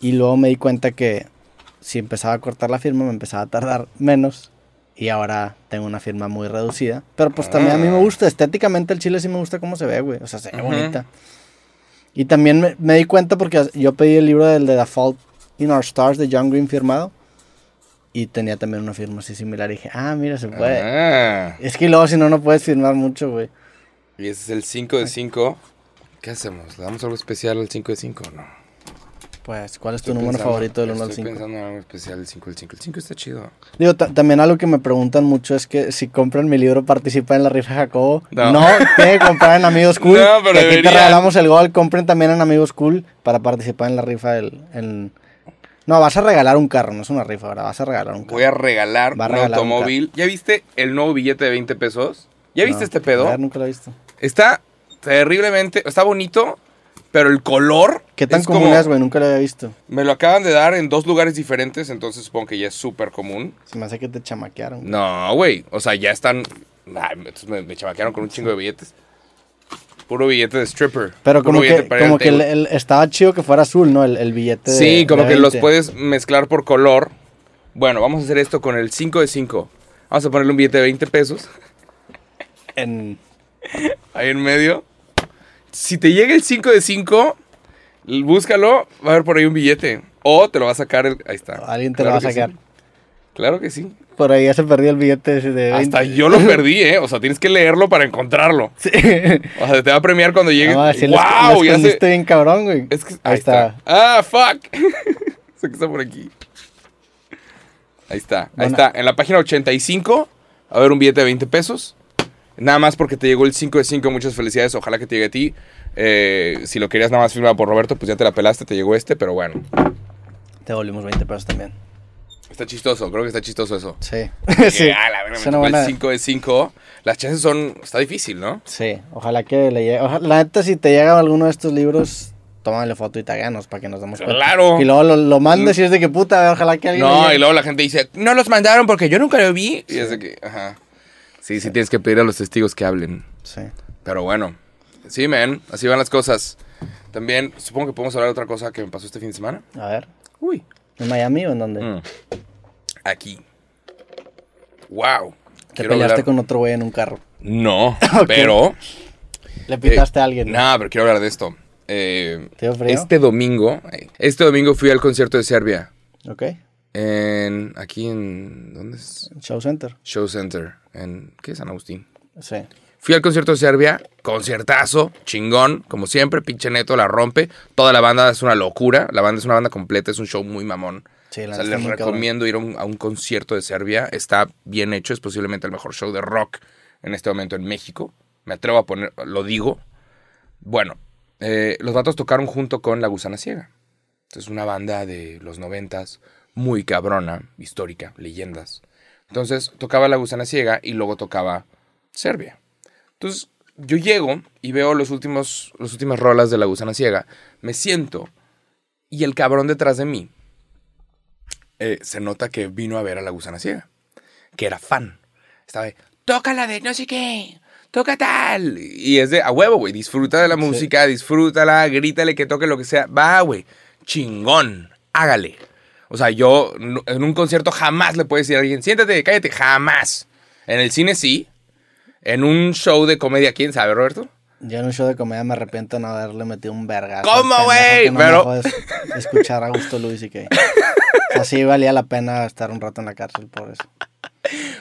Y luego me di cuenta que si empezaba a cortar la firma me empezaba a tardar menos. Y ahora tengo una firma muy reducida. Pero pues también a mí me gusta, estéticamente el chile sí me gusta cómo se ve, güey. O sea, se ve bonita. Y también me, me di cuenta porque yo pedí el libro del de The Fault in Our Stars de John Green firmado. Y tenía también una firma así similar. Y dije, ah, mira, se puede. Ah, Es que luego si no, no puedes firmar mucho, güey. y ese es el 5 de 5. ¿Qué hacemos? ¿Le damos algo especial al 5 de 5 o no? Pues, ¿cuál es tu Estoy número pensando- favorito del 1 al Estoy 5? pensando en algo especial del 5 del 5. El 5 está chido. Digo, ta- también algo que me preguntan mucho es que si compran mi libro, participa en la rifa Jacobo. No. No, que comprar en Amigos Cool. No, pero que aquí te regalamos el gol. Compren también en Amigos Cool para participar en la rifa del... el- No, vas a regalar un carro, no es una rifa, ¿verdad? Vas a regalar un carro. Voy a regalar Va a un regalar un automóvil. ¿Ya viste el nuevo billete de 20 pesos? ¿Ya viste este pedo? ver, nunca lo he visto. Está terriblemente, está bonito, pero el color ¿Qué tan es común como- es, güey? Nunca lo había visto. Me lo acaban de dar en dos lugares diferentes, entonces supongo que ya es súper común. Se me hace que te chamaquearon. güey. No, güey, o sea, ya están... Me, me chamaquearon con un chingo de billetes. Puro billete de stripper. Pero como que, como al que el- el- estaba chido que fuera azul, ¿no? El, el billete de Sí, como de que los 20. puedes mezclar por color. Bueno, vamos a hacer esto con el 5 de 5. Vamos a ponerle un billete de 20 pesos En... ahí en medio. Si te llega el 5 de 5, l- búscalo, va a haber por ahí un billete. O te lo va a sacar el... Ahí está. Alguien te Claro lo va a sí. sacar. Claro que sí. Por ahí ya se perdió el billete de 20. Hasta yo lo perdí, ¿eh? O sea, tienes que leerlo para encontrarlo. Sí. O sea, te va a premiar cuando llegue. No, ¡Wow! lo Ya sé. bien cabrón, güey. Es que, ahí, está. Ah, fuck. sé que está por aquí. Ahí está. Ahí Bueno. está. En la página 85, a ver un billete de 20 pesos. Nada más porque te llegó el 5 de 5. Muchas felicidades. Ojalá que te llegue a ti. Eh, si lo querías nada más firmado por Roberto, pues ya te la pelaste. Te llegó este, pero bueno. Te volvimos 20 pesos también. Está chistoso. Creo que está chistoso eso. Sí. Que, sí. ah, la verga, me buena- el 5 de 5. Las chances son. Está difícil, ¿no? Sí, ojalá que le llegue. ojalá- la neta, si te llega alguno de estos libros, tómale foto y tagueanos para que nos demos cuenta. Claro. Y luego lo, lo mandes y es de que puta, ojalá que alguien. No, y luego la gente dice, no los mandaron porque yo nunca lo vi. Y es de que, ajá. Sí, sí tienes que pedir a los testigos que hablen. Sí. Pero bueno, sí, man, así van las cosas. También, supongo que podemos hablar de otra cosa que me pasó este fin de semana. A ver. Uy. ¿En Miami o en dónde? Mm. Aquí. Wow. Te peleaste con otro güey en un carro. No, pero... Le pitaste a alguien. No, pero quiero hablar de esto. Eh, ¿Te este domingo, este domingo fui al concierto de Serbia. Ok. En, aquí en, ¿dónde es? Show Center. Show Center, en, ¿qué San Agustín? Sí. Fui al concierto de Serbia, conciertazo, chingón, como siempre, pinche neto, la rompe. Toda la banda es una locura, la banda es una banda completa, es un show muy mamón. Sí, la O sea, les recomiendo ir a un, a un concierto de Serbia, está bien hecho, es posiblemente el mejor show de rock en este momento en México. Me atrevo a poner, lo digo. Bueno, eh, los vatos tocaron junto con La Gusana Ciega. Es una banda de los noventas, muy cabrona, histórica, leyendas. Entonces tocaba La Gusana Ciega y luego tocaba Serbia. Entonces yo llego y veo los últimos, las últimas rolas de La Gusana Ciega, me siento y el cabrón detrás de mí eh, se nota que vino a ver a La Gusana Ciega, que era fan. Estaba de, toca la de no sé qué, toca tal. Y es de, a huevo, güey, disfruta de la música, disfrútala, grítale que toque lo que sea. Va, güey, chingón, hágale. O sea, yo en un concierto jamás le puedo decir a alguien, siéntate, cállate, jamás. En el cine sí. En un show de comedia, ¿quién sabe, Roberto? Yo en un show de comedia me arrepiento de no haberle metido un vergazo. ¿Cómo, güey? no Pero- escuchar a Gusto Luis y que. O sea, sí valía la pena estar un rato en la cárcel por eso.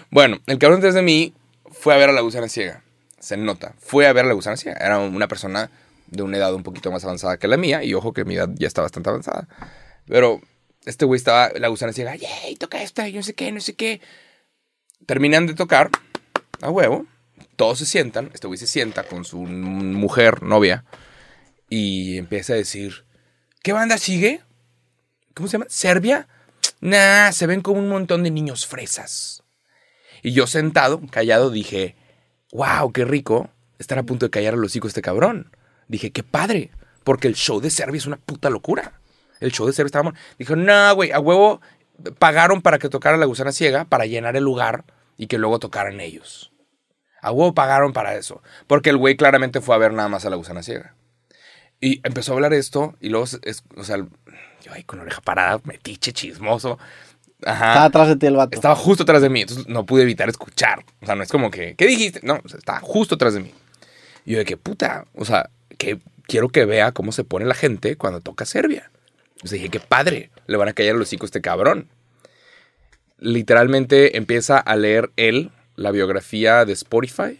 Bueno, el cabrón detrás de mí fue a ver a la gusana ciega. Se nota. Fue a ver a la gusana ciega. Era una persona de una edad un poquito más avanzada que la mía. Y ojo que mi edad ya está bastante avanzada. Pero este güey estaba, la gusana ciega, ¡yay! Toca esta, y no sé qué, no sé qué. Terminan de tocar, a huevo. Todos se sientan. Este güey se sienta con su mujer, novia. Y empieza a decir, ¿qué banda sigue? ¿Cómo se llama? ¿Serbia? Nah, se ven como un montón de niños fresas. Y yo sentado, callado, dije, wow, qué rico estar a punto de callar a los hijos este cabrón. Dije, qué padre, porque el show de Serbia es una puta locura. El show de Serbia estaba... Dijo, no, güey, a huevo pagaron para que tocara la gusana ciega para llenar el lugar y que luego tocaran ellos. A huevo pagaron para eso. Porque el güey claramente fue a ver nada más a la gusana ciega. Y empezó a hablar esto y luego, es- o sea, yo ahí con la oreja parada, metiche, chismoso. Ajá. Estaba atrás de ti el vato. Estaba justo atrás de mí, entonces no pude evitar escuchar. O sea, no es como que, ¿qué dijiste? No, o sea, estaba justo atrás de mí. Y yo de que, puta, o sea, que quiero que vea cómo se pone la gente cuando toca Serbia. Entonces dije, qué padre, le van a callar el hocico a este cabrón. Literalmente empieza a leer él la biografía de Spotify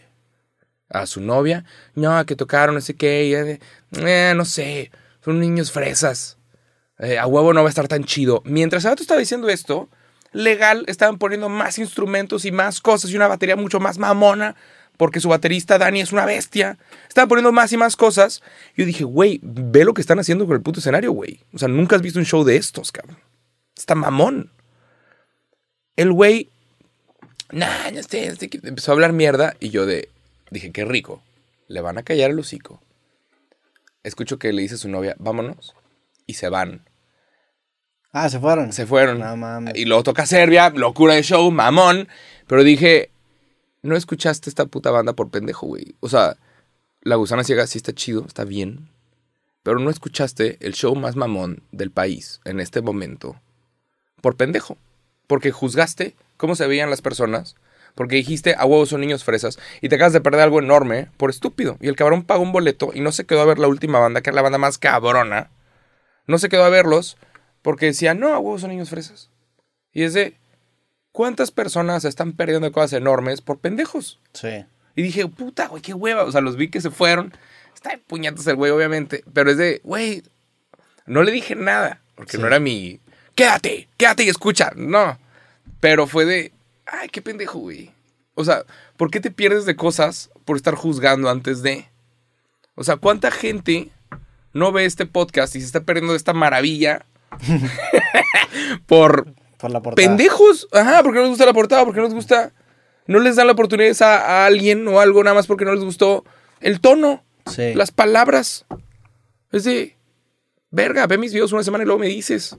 a su novia. No, que tocaron, no sé qué, "Eh, no sé, son niños fresas. Eh, a huevo no va a estar tan chido. Mientras el vato estaba diciendo esto, legal estaban poniendo más instrumentos y más cosas y una batería mucho más mamona, porque su baterista Dani es una bestia. Estaban poniendo más y más cosas. Yo dije, güey, ve lo que están haciendo con el puto escenario, güey. O sea, nunca has visto un show de estos, cabrón. Está mamón. El güey, nah, no sé, no sé qué", empezó a hablar mierda y yo de, dije, qué rico. Le van a callar el hocico. Escucho que le dice a su novia, vámonos. Y se van. Ah, se fueron. Se fueron. No mames. Y luego toca Serbia, locura de show, mamón. Pero dije, no escuchaste esta puta banda por pendejo, güey. O sea, La Gusana Ciega sí está chido, está bien. Pero no escuchaste el show más mamón del país en este momento por pendejo. Porque juzgaste cómo se veían las personas. Porque dijiste, a huevos son niños fresas. Y te acabas de perder algo enorme por estúpido. Y el cabrón pagó un boleto y no se quedó a ver la última banda, que era la banda más cabrona. No se quedó a verlos porque decía, no, a huevos son niños fresas. Y es de, ¿cuántas personas están perdiendo cosas enormes por pendejos? Sí. Y dije, puta, güey, qué hueva. O sea, los vi que se fueron. Está de puñetas el güey, obviamente. Pero es de, güey, no le dije nada. Porque Sí. no era mi, quédate, quédate y escucha. No. Pero fue de, ay, qué pendejo, güey. O sea, ¿por qué te pierdes de cosas por estar juzgando antes de? O sea, ¿cuánta gente no ve este podcast y se está perdiendo de esta maravilla por Por la portada. pendejos. Ajá, porque no les gusta la portada, porque no les gusta. No les dan la oportunidad a, a alguien o algo nada más porque no les gustó el tono, Sí. las palabras. Es de. Verga, ve mis videos una semana y luego me dices.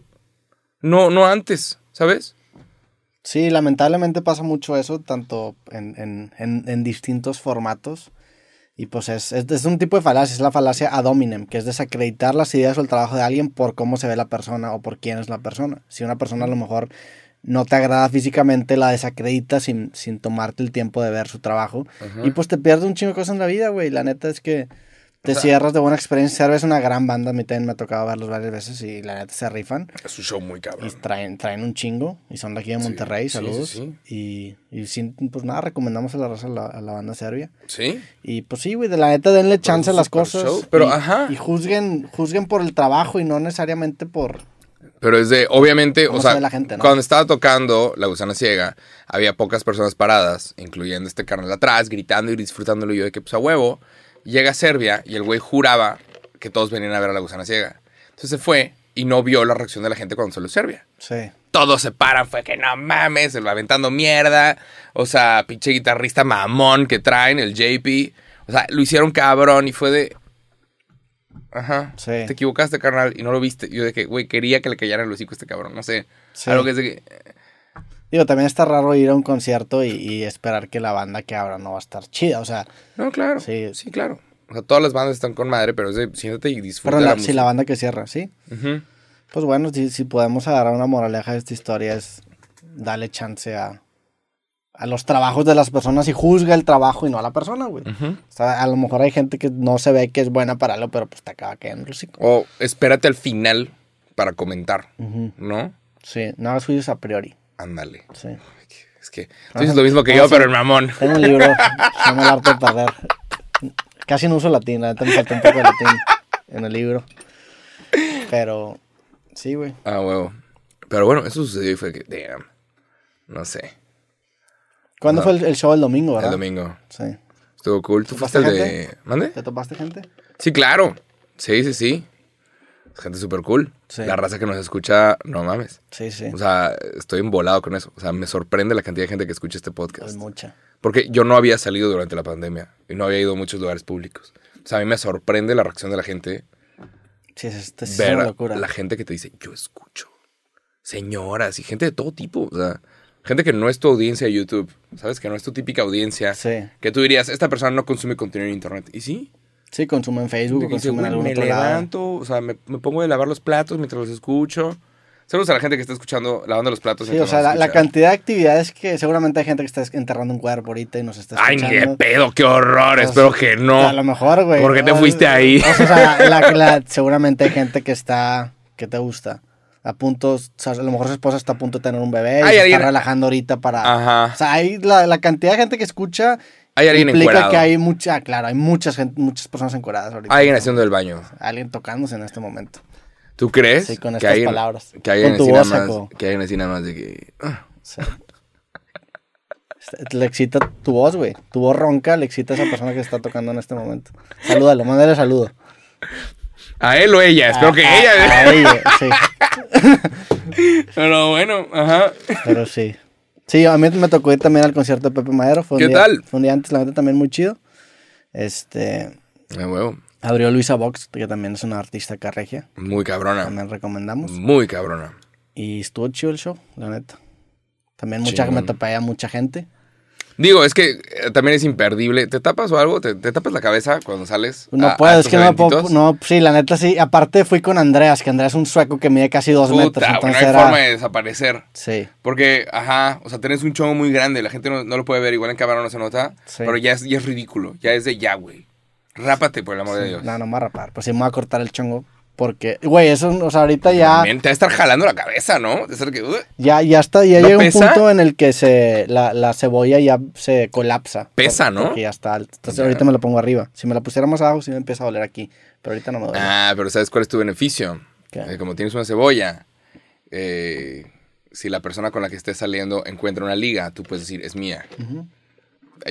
No, no antes, ¿sabes? Sí, lamentablemente pasa mucho eso, tanto en, en- en- en distintos formatos. Y pues es, es, es un tipo de falacia, es la falacia ad hominem, que es desacreditar las ideas o el trabajo de alguien por cómo se ve la persona o por quién es la persona. Si una persona a lo mejor no te agrada físicamente, la desacreditas sin, sin tomarte el tiempo de ver su trabajo. Y pues te pierdes un chingo de cosas en la vida, güey. La neta es que te cierras de buena experiencia. Cerve es una gran banda, a mí también me ha tocado verlos varias veces y la neta se rifan. Es un show muy Y cabrón. traen, traen un chingo y son de aquí de Monterrey, sí, saludos. sí, Y, y sí, pues nada, recomendamos a la raza a la, a la banda serbia. ¿Sí? Y pues sí, güey, de la neta denle chance a las cosas. show, pero y, ajá. Y juzguen, juzguen por el trabajo y no necesariamente por... Pero es de, obviamente, ¿Cómo o se sea, ve la gente, no? cuando estaba tocando La Gusana Ciega, había pocas personas paradas, incluyendo este carnal atrás, gritando y disfrutándolo. Y yo de que, pues a huevo, llega a Serbia y el güey juraba que todos venían a ver a La Gusana Ciega. Entonces se fue y no vio la reacción de la gente cuando salió Serbia. Sí. Todos se paran, fue que no mames, se lo aventando mierda. O sea, pinche guitarrista mamón que traen, el JP. O sea, lo hicieron cabrón y fue de. Ajá. Sí. Te equivocaste, carnal, y no lo viste. Yo de que, güey, quería que le callaran el hocico a este cabrón. No sé. Sí. Algo que es de que. Digo, también está raro ir a un concierto y, y esperar que la banda que abra no va a estar chida. O sea, No, claro. Sí. Sí, claro. O sea, todas las bandas están con madre, pero es de siéntate y disfruta pero la la, si la banda que cierra, ¿sí? Pues bueno, si, si podemos agarrar una moraleja de esta historia es darle chance a, a los trabajos de las personas y juzga el trabajo y no a la persona, güey. O sea, a lo mejor hay gente que no se ve que es buena para algo, pero pues te acaba quedando el hocico. O espérate al final para comentar. ¿no? Sí, no hagas juicios a priori. Ándale. Sí. Es que tú dices lo mismo que Ah, yo, pero el mamón. Tengo un libro, se llama El arte de perder. Casi no uso latín, la me falta un poco de latín en el libro. Pero, sí, güey. Ah, huevo. Pero bueno, eso sucedió y fue que, damn. No sé. ¿Cuándo fue el, el show el domingo, verdad? El domingo. Sí. Estuvo cool. ¿Tú fuiste ¿Topaste el de. ¿Mande? ¿Te topaste gente? Sí, claro. Sí, sí, sí. Gente súper cool. Sí. La raza que nos escucha, no mames. Sí, sí. O sea, estoy embolado con eso. O sea, me sorprende la cantidad de gente que escucha este Es podcast. mucha. Porque yo no había salido durante la pandemia y no había ido a muchos lugares públicos. O sea, a mí me sorprende la reacción de la gente. Sí, es, es, ver una locura. la gente que te dice, yo escucho. Señoras y gente de todo tipo. O sea, Gente que no es tu audiencia de YouTube, ¿sabes? Que no es tu típica audiencia. Sí. Que tú dirías, esta persona no consume contenido en internet. ¿Y sí? Sí, consumen Facebook dice, consumen "Güey, algún me otro lado. levanto, o sea, me, me pongo de lavar los platos mientras los escucho. Saludos a la gente que está escuchando, lavando los platos. Sí, o sea, la, la cantidad de actividades que seguramente hay gente que está enterrando un cuerpo ahorita y nos está Ay, escuchando. ni de pedo, qué horror. Pues, Espero que no. A lo mejor, güey. ¿Por qué te fuiste ahí? O sea, la- la- seguramente hay gente que está, que te gusta. A punto, o sea, a lo mejor su esposa está a punto de tener un bebé y se está relajando ahorita para... Ajá. O sea, hay la, la cantidad de gente que escucha Hay alguien implica encuerado. que hay mucha, claro, hay muchas, muchas personas encueradas ahorita. Alguien haciendo el baño. Alguien tocándose en este momento. ¿Tú crees? Sí, con que estas alguien- palabras. Que alguien Con tu voz, más, que más de que... ah, Sí. Le excita tu voz, güey. Tu voz ronca le excita a esa persona que está tocando en este momento. Salúdalo, mándale saludo. A él o ella, espero A- que a- ella. a ella, sí. Pero bueno, ajá. Pero sí. Sí, a mí me tocó ir también al concierto de Pepe Madero. Fue un ¿Qué día- tal? Fue un día antes, la neta, también muy chido. Este. A huevo. Abrió Luisa Vox, que también es una artista acá regia. Muy cabrona. También recomendamos. Muy cabrona. Y estuvo chido el show, la neta. También mucha, Chingón. me topé a mucha gente. Digo, es que eh, también es imperdible. ¿Te tapas o algo? ¿Te, te tapas la cabeza cuando sales? No a- a puedo, es que no me puedo. eventitos? No, sí, la neta sí. Aparte fui con Andreas, que Andreas es un sueco que mide casi dos metros. Puta, Entonces hay era. forma de desaparecer. Sí. Porque, ajá, o sea, tenés un chongo muy grande, la gente no, no lo puede ver, igual en cámara no se nota, Sí. pero ya es, ya es ridículo, ya es de ya, güey. Rápate, por el amor de Dios. No, no me voy a rapar. Pues sí, me voy a cortar el chongo. Porque, güey, eso, o sea, ahorita ya. También te va a estar jalando la cabeza, ¿no? Que, uh, Ya, ya está, ya ¿No llega pesa? un punto en el que se, la, la cebolla ya se colapsa. Pesa, Por- ¿no? Porque ya está alta. Entonces Ya. ahorita me la pongo arriba. Si me la pusiera más abajo, sí me empieza a doler aquí. Pero ahorita no me duele. ah, pero ¿sabes cuál es tu beneficio? ¿Qué? Eh, como tienes una cebolla, eh, si la persona con la que estés saliendo encuentra una liga, tú puedes decir, es mía.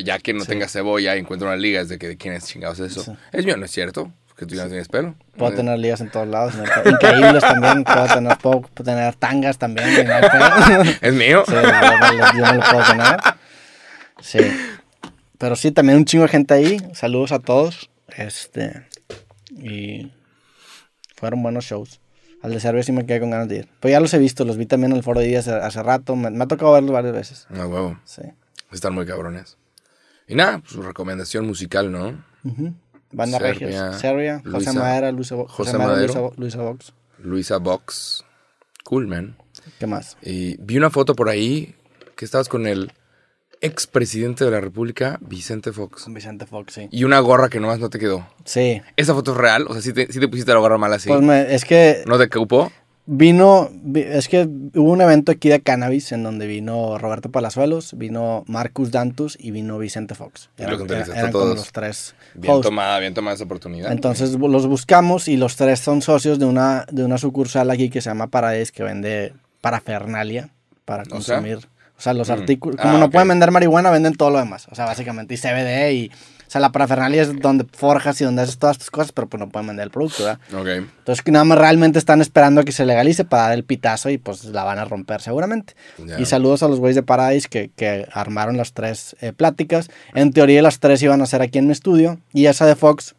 Ya que no Sí. tenga cebolla y encuentra una liga, es de que de quién es chingados eso. Sí. Es mío, no es cierto, porque tú ya no tienes pelo. Puedo Eh, tener ligas en todos lados. no. Increíbles también. Puedo tener, puedo tener tangas también. no. ¿Es mío? Sí, yo me, lo, puedo tener. Sí. Pero sí, también un chingo de gente ahí. Saludos a todos. Este. Y. Fueron buenos shows. Al de Serbia sí me quedé con ganas de ir. Pero ya los he visto, los vi también en el Foro de Díaz hace, hace rato. Me, me ha tocado verlos varias veces. Ah, huevo. Sí. Están muy cabrones. Y nada, pues, su recomendación musical, ¿no? Ujú. Banda Regios. Serbia, José Madera, Luisa, José José Madera, Madero. Luisa, Vox. Luisa Box. Cool, man. ¿Qué más? Y vi una foto por ahí que estabas con el expresidente de la República, Vicente Fox. Con Vicente Fox, sí. Y una gorra que nomás no te quedó. Sí. ¿Esa foto es real? O sea, si te, sí te pusiste la gorra mal así. Pues me- es que ¿No te cupó? Vino, vi- es que hubo un evento aquí de cannabis en donde vino Roberto Palazuelos, vino Marcus Dantus y vino Vicente Fox. Y los entrevistaste a eran como todos. los tres Bien hosts. tomada, bien tomada esa oportunidad. Entonces los buscamos y los tres son socios de una, de una sucursal aquí que se llama Paradise que vende parafernalia para O sea, consumir. O sea, los Mm. artículos, Ah, como no pueden vender marihuana, venden todo lo demás. O sea, básicamente, y CBD y... O sea, la parafernalia es donde forjas y donde haces todas tus cosas, pero pues no pueden vender el producto, ¿verdad? Ok. Entonces nada más realmente están esperando a que se legalice para dar el pitazo y pues la van a romper seguramente. Ya. Y saludos a los güeyes de Paradise que, que armaron las tres eh, pláticas. En teoría las tres iban a ser aquí en mi estudio y esa de Fox,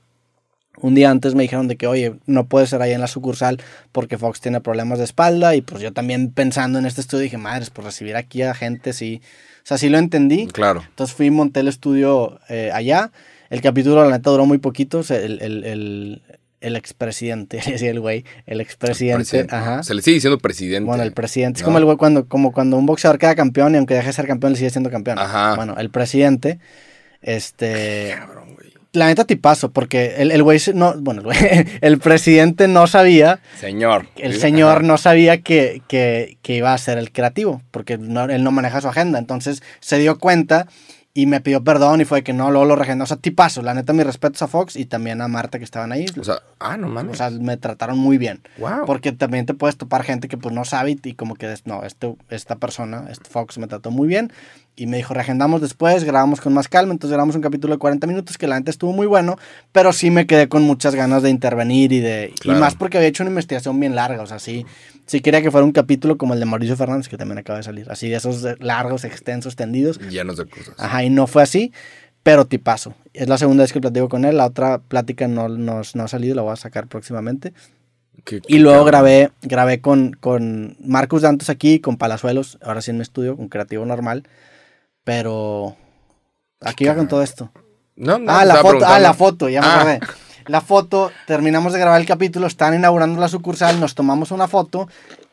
un día antes me dijeron de que, oye, no puede ser ahí en la sucursal porque Fox tiene problemas de espalda y pues yo también pensando en este estudio dije, madres, pues recibir aquí a gente, sí. O sea, sí lo entendí. Claro. Entonces fui y monté el estudio eh, allá. El capítulo, la neta, duró muy poquito. El, el, el, el expresidente, el güey, el expresidente, Presidente. ajá. Se le sigue diciendo presidente. Bueno, el presidente. Es ¿no? como el güey cuando, como cuando un boxeador queda campeón y aunque deje de ser campeón, le sigue siendo campeón. Ajá. Bueno, el presidente, este... Cabrón. La neta tipazo, porque el, el güey, no, bueno, el, el presidente no sabía, Señor. el señor ajá. no sabía que, que, que iba a ser el creativo, porque no- él no maneja su agenda. Entonces se dio cuenta y me pidió perdón y fue que no, luego lo regendó. O sea, tipazo. La neta, mis respetos a Fox y también a Marta que estaban ahí. O sea, ah, no mames. O sea, me trataron muy bien. wow. Porque también te puedes topar gente que pues no sabe y, y como que no, este, esta persona, este Fox me trató muy bien y me dijo, reagendamos después, grabamos con más calma, entonces grabamos un capítulo de 40 minutos que la gente estuvo muy bueno, pero sí me quedé con muchas ganas de intervenir y de... Claro. Y más porque había hecho una investigación bien larga, o sea, sí, sí quería que fuera un capítulo como el de Mauricio Fernández, que también acaba de salir, así de esos largos, extensos, tendidos. Llenos de cosas. Ajá, y no fue así, pero tipazo. Es la segunda vez que platico con él, la otra plática no, no, no ha salido, la voy a sacar próximamente. Qué- Y qué luego cabrón. grabé, grabé con, con Marcus Dantos aquí, con Palazuelos, ahora sí en mi estudio, con Creativo Normal. Pero aquí va con todo esto. No, no, ah, la foto, ah, la foto, ya me Ah, acordé. La foto, terminamos de grabar el capítulo, están inaugurando la sucursal, nos tomamos una foto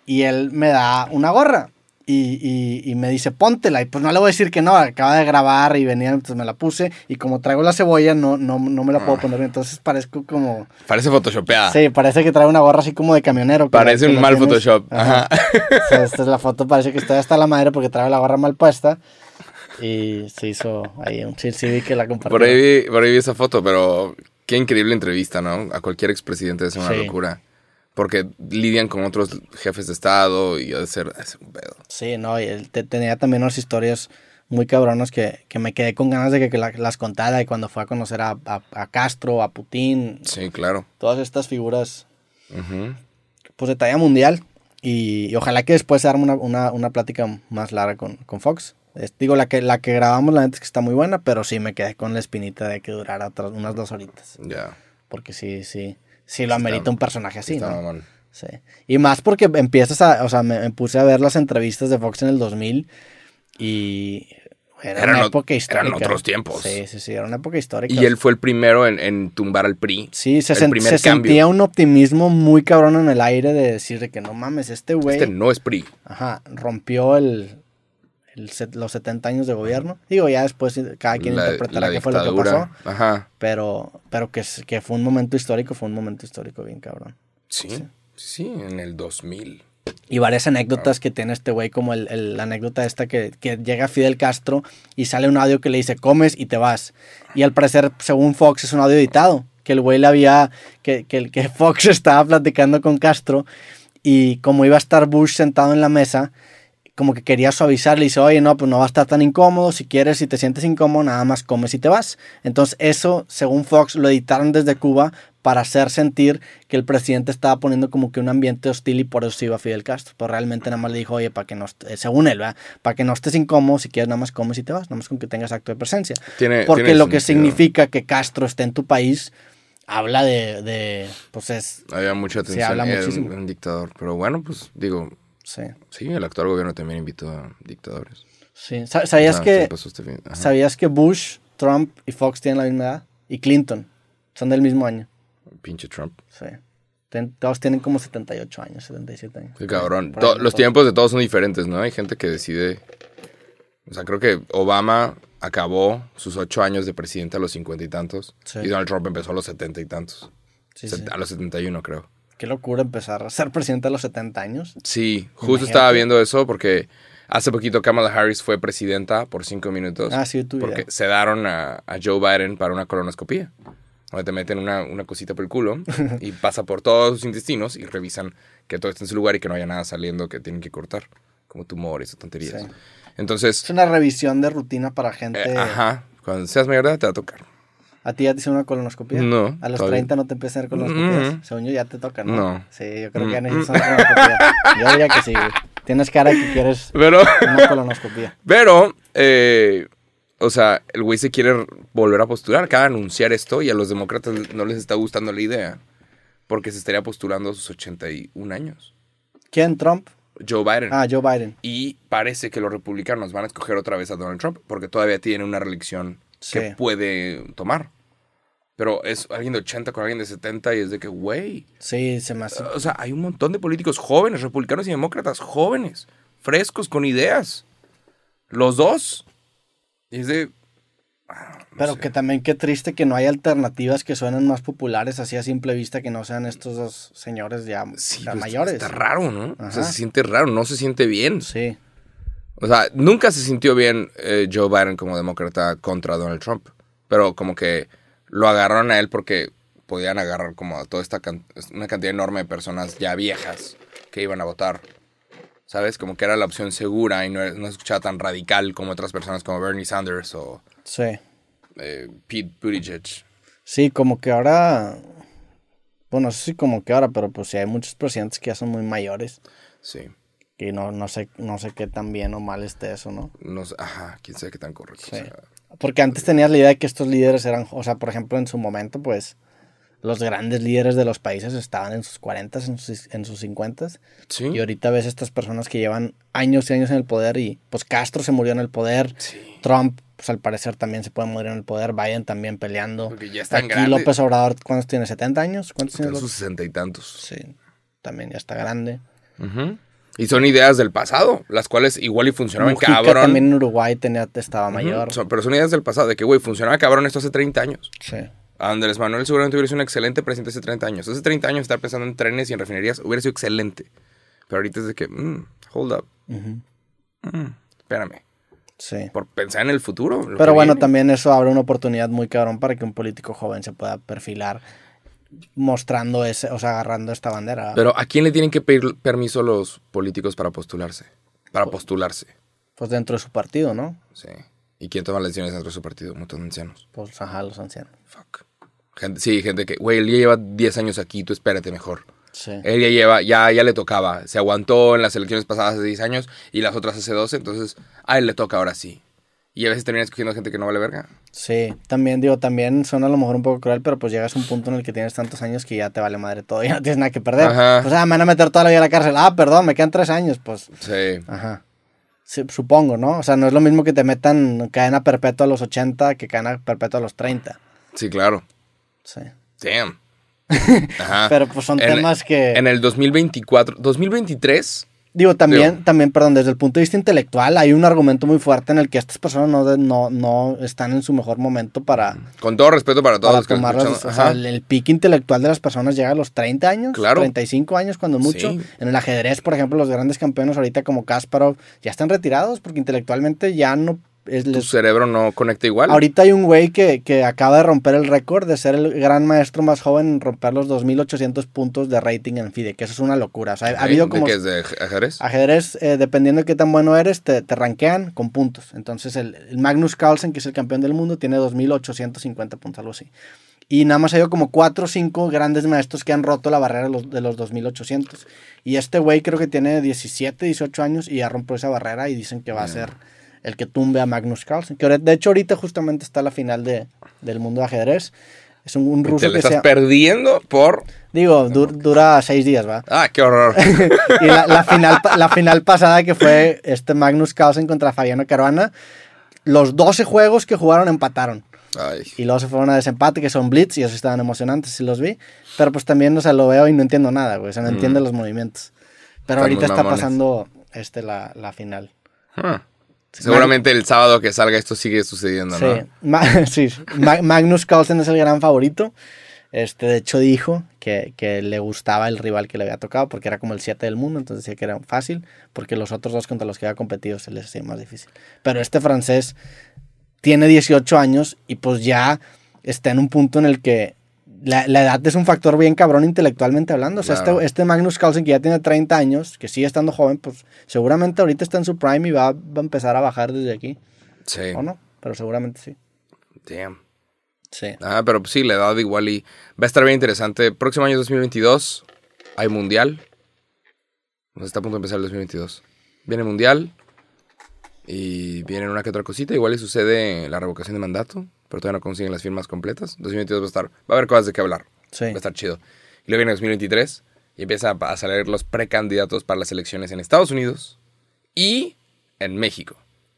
y él me da una gorra. Y, y- y me dice, póntela. Y pues no le voy a decir que no, acaba de grabar y venía, entonces me la puse. Y como traigo la cebolla, no, no, no me la puedo Ah. poner. Entonces parezco como. Parece photoshopeada. Sí, parece que trae una gorra así como de camionero. Parece un mal tienes- Photoshop. Ajá. O sea, esta es la foto, parece que está hasta la madre porque trae la gorra mal puesta. Y se hizo ahí un sí vi que la compartió. Por ahí, vi, por ahí vi esa foto, pero qué increíble entrevista, ¿no? A cualquier expresidente es una Sí. locura. Porque lidian con otros jefes de Estado y ha de ser, ser un pedo. Sí, no, y él te- tenía también unas historias muy cabronas que, que me quedé con ganas de que, que la- las contara. Y cuando fue a conocer a, a- a Castro, a Putin, Sí, claro. todas estas figuras, pues de talla mundial. Y, y ojalá que después se arme una, una, una plática más larga con, con Fox. Es- digo, la que, la que grabamos, la neta es que está muy buena, pero sí me quedé con la espinita de que durara otras, unas dos horitas. Ya. Porque sí, sí, sí lo amerita un personaje así, Está ¿no? mamón. Sí. Y más porque empiezas a, o sea, me, me puse a ver las entrevistas de Fox en el 2000 y era Eran una época eran histórica. otros tiempos. Sí, sí, sí, era una época histórica. Y él fue el primero en, en tumbar al PRI. Sí, se, sen- se sentía un optimismo muy cabrón en el aire de decir de que no mames, este güey Este no es PRI. ajá, rompió el, el set- los 70 años de gobierno. Digo, ya después cada quien La- interpretará la qué fue lo que pasó, dictadura. Ajá. pero, pero que, que fue un momento histórico, fue un momento histórico bien cabrón. Sí. Sí, sí, en el 2000. Y varias anécdotas que tiene este güey, como el, el- la anécdota esta que, que llega Fidel Castro y sale un audio que le dice comes y te vas. Y al parecer, según Fox, es un audio editado. Que el güey le había. Que, que, que Fox estaba platicando con Castro y como iba a estar Bush sentado en la mesa, como que quería suavizar, le dice, oye, no, pues no va a estar tan incómodo, si quieres, si te sientes incómodo, nada más comes y te vas. Entonces eso, según Fox, lo editaron desde Cuba para hacer sentir que el presidente estaba poniendo como que un ambiente hostil y por eso se iba Fidel Castro. Pero realmente nada más le dijo, oye, para que no, eh, según él, ¿verdad? Para que no estés incómodo, si quieres, nada más comes y te vas, nada más con que tengas acto de presencia. Tiene, Porque tiene lo que sentido. significa que Castro esté en tu país, habla de, de pues es, Había mucha Se atención. habla Era muchísimo. un, un dictador. Pero bueno, pues digo, sí. sí, el actual gobierno también invitó a dictadores. sí. Sa- ¿Sabías Ah, que... este. Ajá. ¿Sabías que Bush, Trump y Fox tienen la misma edad? Y Clinton. Son del mismo año. Pinche Trump. Sí. Ten- todos tienen como 78 años, 77 años. Qué cabrón. To- los tiempos de todos son diferentes, ¿no? Hay gente que decide. O sea, creo que Obama acabó sus ocho años de presidente a los cincuenta y tantos. Sí. Y Donald Trump empezó a los setenta y tantos. Sí, Set- sí. A los setenta y uno, creo. Qué locura empezar a ser presidente a los 70 años. Sí, justo Imagínate. estaba viendo eso porque hace poquito Kamala Harris fue presidenta por cinco minutos. Ah, sí, tu Porque video. sedaron a, a Joe Biden para una colonoscopía. Donde te meten una, una cosita por el culo y pasa por todos sus intestinos y revisan que todo esté en su lugar y que no haya nada saliendo que tienen que cortar. Como tumores o tonterías. Sí. Entonces, Es una revisión de rutina para gente. eh, ajá, cuando seas mayor de edad te va a tocar. ¿A ti ya te hicieron una colonoscopia? No, A los todavía. 30 no te empiezan a hacer colonoscopias. Mm. Según yo ya te toca, ¿no? No. Sí, yo creo que ya Mm. necesitas una colonoscopia. Yo diría que sí. Tienes cara que quieres Pero, una colonoscopia. pero, eh, o sea, el güey se quiere volver a postular, acaba de anunciar esto y a los demócratas no les está gustando la idea. Porque se estaría postulando a sus 81 años. ¿Quién? ¿Trump? Joe Biden. Ah, Joe Biden. Y parece que los republicanos van a escoger otra vez a Donald Trump porque todavía tiene una reelección que puede tomar. Pero es alguien de 80 con alguien de 70 y es de que, güey. Sí, se me hace. O sea, hay un montón de políticos jóvenes, republicanos y demócratas, jóvenes, frescos, con ideas. Los dos. Y es de. ah, no Pero sé. que también qué triste que no hay alternativas que suenen más populares así a simple vista que no sean estos dos señores ya, Sí, ya pues, mayores. Está raro, ¿no? O sea, Ajá. se siente raro, no se siente bien. Sí, O sea, nunca se sintió bien eh, Joe Biden como demócrata contra Donald Trump. Pero como que lo agarraron a él porque podían agarrar como a toda esta can- una cantidad enorme de personas ya viejas que iban a votar. ¿Sabes? Como que era la opción segura y no, no escuchaba tan radical como otras personas como Bernie Sanders o sí. eh, Pete Buttigieg. Sí, como que ahora. Bueno, sí, como que ahora, pero pues sí hay muchos presidentes que ya son muy mayores. Sí. Y no, no sé, no sé qué tan bien o mal esté eso, ¿no? No sé, ajá, quién sabe qué tan correcto. Sí. sea. Porque antes tenías la idea de que estos líderes eran, o sea, por ejemplo, en su momento, pues, los grandes líderes de los países estaban en sus 40, en sus, en sus 50. Sí. Y ahorita ves estas personas que llevan años y años en el poder y pues Castro se murió en el poder, Sí. Trump pues al parecer también se puede morir en el poder, Biden también peleando. Porque ya están Aquí grandes. López Obrador, ¿cuántos tiene? ¿70 años? ¿Cuántos tiene sus sesenta y tantos. Sí, también ya está grande. Ujú. Y son ideas del pasado, las cuales igual y funcionaban Mujica cabrón. también en Uruguay tenía, estaba mayor. Pero son ideas del pasado, de que, güey, funcionaba cabrón esto hace 30 años. Sí. Andrés Manuel seguramente hubiera sido un excelente presidente hace 30 años. Hace 30 años estar pensando en trenes y en refinerías hubiera sido excelente. Pero ahorita es de que, mm, hold up, Ujú. mm, espérame. Sí. Por pensar en el futuro. Pero bueno, viene. también eso abre una oportunidad muy cabrón para que un político joven se pueda perfilar mostrando ese, o sea, agarrando esta bandera. Pero ¿a quién le tienen que pedir permiso los políticos para postularse? Para postularse. Pues dentro de su partido, ¿no? Sí. ¿Y quién toma las decisiones dentro de su partido? De ancianos. Pues ajá, los ancianos. Fuck. Gente, sí, gente que, güey, él ya lleva 10 años aquí, tú espérate mejor. Sí. Él ya lleva, ya, ya le tocaba. Se aguantó en las elecciones pasadas hace 10 años y las otras hace 12, entonces a él le toca ahora sí. Y a veces termina escogiendo gente que no vale verga. Sí, también digo, también suena a lo mejor un poco cruel, pero pues llegas a un punto en el que tienes tantos años que ya te vale madre todo, ya no tienes nada que perder. Ajá. O sea, me van a meter toda la vida a la cárcel. Ah, perdón, me quedan tres años, pues, Sí. ajá. Sí, supongo, ¿no? O sea, no es lo mismo que te metan cadena perpetua a los 80 que cadena perpetua a los 30. Sí, claro. Sí. Damn. Ajá. Pero pues son En- temas que... En el 2024, 2023, Digo, también, Digo- también, perdón, desde el punto de vista intelectual hay un argumento muy fuerte en el que estas personas no, no, no están en su mejor momento para, con todo respeto para todos para los que tomar las... O sea, el, el pico intelectual de las personas llega a los 30 años, Claro. 35 años cuando mucho. Sí. En el ajedrez, por ejemplo, los grandes campeones ahorita como Kasparov ya están retirados porque intelectualmente ya no... Es, tu les- cerebro no conecta igual. Ahorita hay un güey que, que acaba de romper el récord de ser el gran maestro más joven en romper los 2.800 puntos de rating en FIDE, que eso es una locura. O sea, ha habido ¿De como qué es de ajedrez? Ajedrez, eh, dependiendo de qué tan bueno eres, te, te rankean con puntos. Entonces, el, el Magnus Carlsen, que es el campeón del mundo, tiene 2.850 puntos, algo así. Y nada más ha habido como 4 o 5 grandes maestros que han roto la barrera de los, de los 2.800. Y este güey creo que tiene 17, 18 años y ya rompió esa barrera y dicen que va a ser el que tumbe a Magnus Carlsen. Que de hecho, ahorita justamente está la final de, del mundo de ajedrez. Es un, ruso te le que estás perdiendo por... Digo, dur- dura 6 días, ¿va? Ah, qué horror. y la, la final, la final pasada que fue este Magnus Carlsen contra Fabiano Caruana, los 12 juegos que jugaron empataron. Ay. Y luego se fueron a desempate, que son blitz, y esos estaban emocionantes, sí los vi. Pero pues también, o sea, lo veo y no entiendo nada, güey. O sea, no entiendo los movimientos. Pero Están ahorita está pasando este, la, la final. Ah. Seguramente el sábado que salga esto sigue sucediendo, Sí, ¿no? Sí. Ma- Magnus Carlsen es el gran favorito. Este, de hecho, dijo que, que le gustaba el rival que le había tocado porque era como el 7 del mundo, entonces decía que era fácil, porque los otros dos contra los que había competido se les hacía más difícil. Pero este francés tiene 18 años y pues ya está en un punto en el que la, la edad es un factor bien cabrón intelectualmente hablando. O sea, Claro. este, este Magnus Carlsen que ya tiene 30 años, que sigue estando joven, pues seguramente ahorita está en su prime y va, va a empezar a bajar desde aquí. Sí. ¿O no? Pero seguramente sí. Damn. Sí. Ah, pero pues sí, la edad igual y va a estar bien interesante. Próximo año 2022 hay mundial. Nos está a punto de empezar el 2022. Viene mundial y viene una que otra cosita. Igual y sucede la revocación de mandato, pero todavía no consiguen las firmas completas. 2022 va a estar, va a haber cosas de qué hablar. Sí. Va a estar chido. Y luego viene 2023 y empieza a salir los precandidatos para las elecciones en Estados Unidos y en México.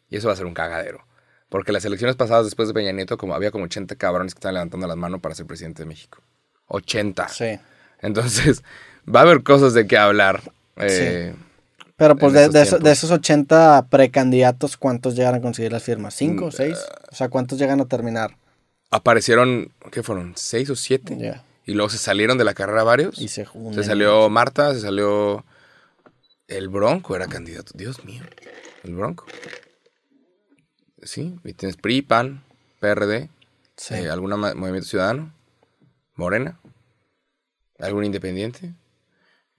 Y eso va a ser un cagadero. Porque las elecciones pasadas después de Peña Nieto, como había como 80 cabrones que estaban levantando las manos para ser presidente de México. 80. Sí. Entonces, va a haber cosas de qué hablar. Eh, Pero pues de, esos de, esos 80 precandidatos, ¿cuántos llegan a conseguir las firmas? ¿Cinco Mm, seis? O sea, ¿cuántos llegan a terminar? Aparecieron, ¿qué fueron? ¿Seis o siete? Y luego se salieron de la carrera varios. Y se unen. Se salió Marta, se salió. El Bronco era candidato. Dios mío. El Bronco. Sí, y tienes PRI, PAN, PRD, Sí. eh, algún movimiento ciudadano, Morena, algún independiente.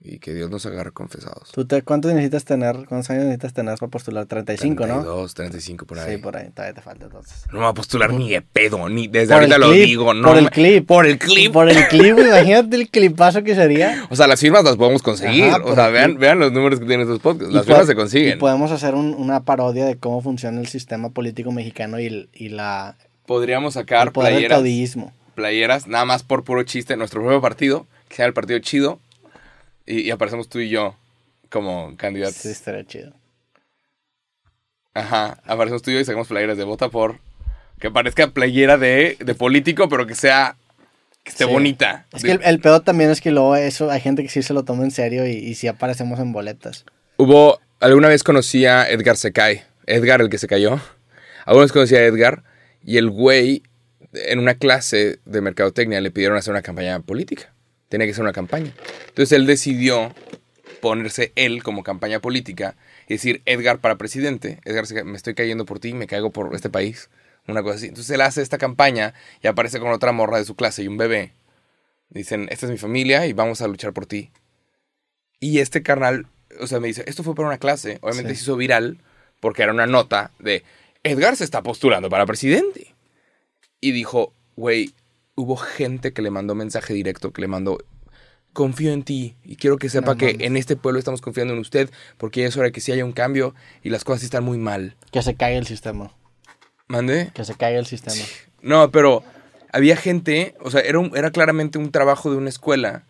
Y que Dios nos agarre confesados. ¿Tú te, ¿Cuántos necesitas tener? ¿Cuántos años necesitas tener para postular? 35, ¿no? 32, 35 por ahí. Sí, por ahí. Todavía te falta entonces. No me va a postular ni de pedo, ni desde Por ahorita el lo clip, digo, no. por el me- clip. Por el clip. Por el clip, imagínate el clipazo que sería. O sea, las firmas las podemos conseguir. Ajá, o sea, el vean, clip. vean los números que tienen estos podcasts. Las firmas se consiguen. Y podemos hacer un- una parodia de cómo funciona el sistema político mexicano y, el- y la, Podríamos el sacar poder del playeras, playeras, nada más por puro chiste, nuestro propio partido, que sea el partido chido, y, y aparecemos tú y yo como candidatos. Sí, estaría chido. Ajá, aparecemos tú y yo y sacamos playeras de vota por. Que parezca playera de, de político, pero que sea. que esté Sí. bonita. Es que el, el peor también es que luego eso hay gente que sí se lo toma en serio y, y sí aparecemos en boletas. Hubo. Alguna vez conocí a Edgar Secay. Edgar, el que se cayó. Alguna vez conocí a Edgar y el güey, en una clase de mercadotecnia, le pidieron hacer una campaña política. Tenía que ser una campaña. Entonces él decidió ponerse él como campaña política y decir Edgar para presidente. Edgar, me estoy cayendo por ti, me caigo por este país. Una cosa así. Entonces él hace esta campaña y aparece con otra morra de su clase y un bebé. Dicen, esta es mi familia y vamos a luchar por ti. Y este carnal, o sea, me dice, esto fue para una clase. Obviamente Sí. se hizo viral porque era una nota de, Edgar se está postulando para presidente. Y dijo, güey, hubo gente que le mandó mensaje directo, que le mandó, confío en ti y quiero que sepa No que en este pueblo estamos confiando en usted porque es hora de que sí haya un cambio y las cosas están muy mal. Que se caiga el sistema. ¿Mande? Que se caiga el sistema. No, pero había gente, o sea, era, un- era claramente un trabajo de una escuela.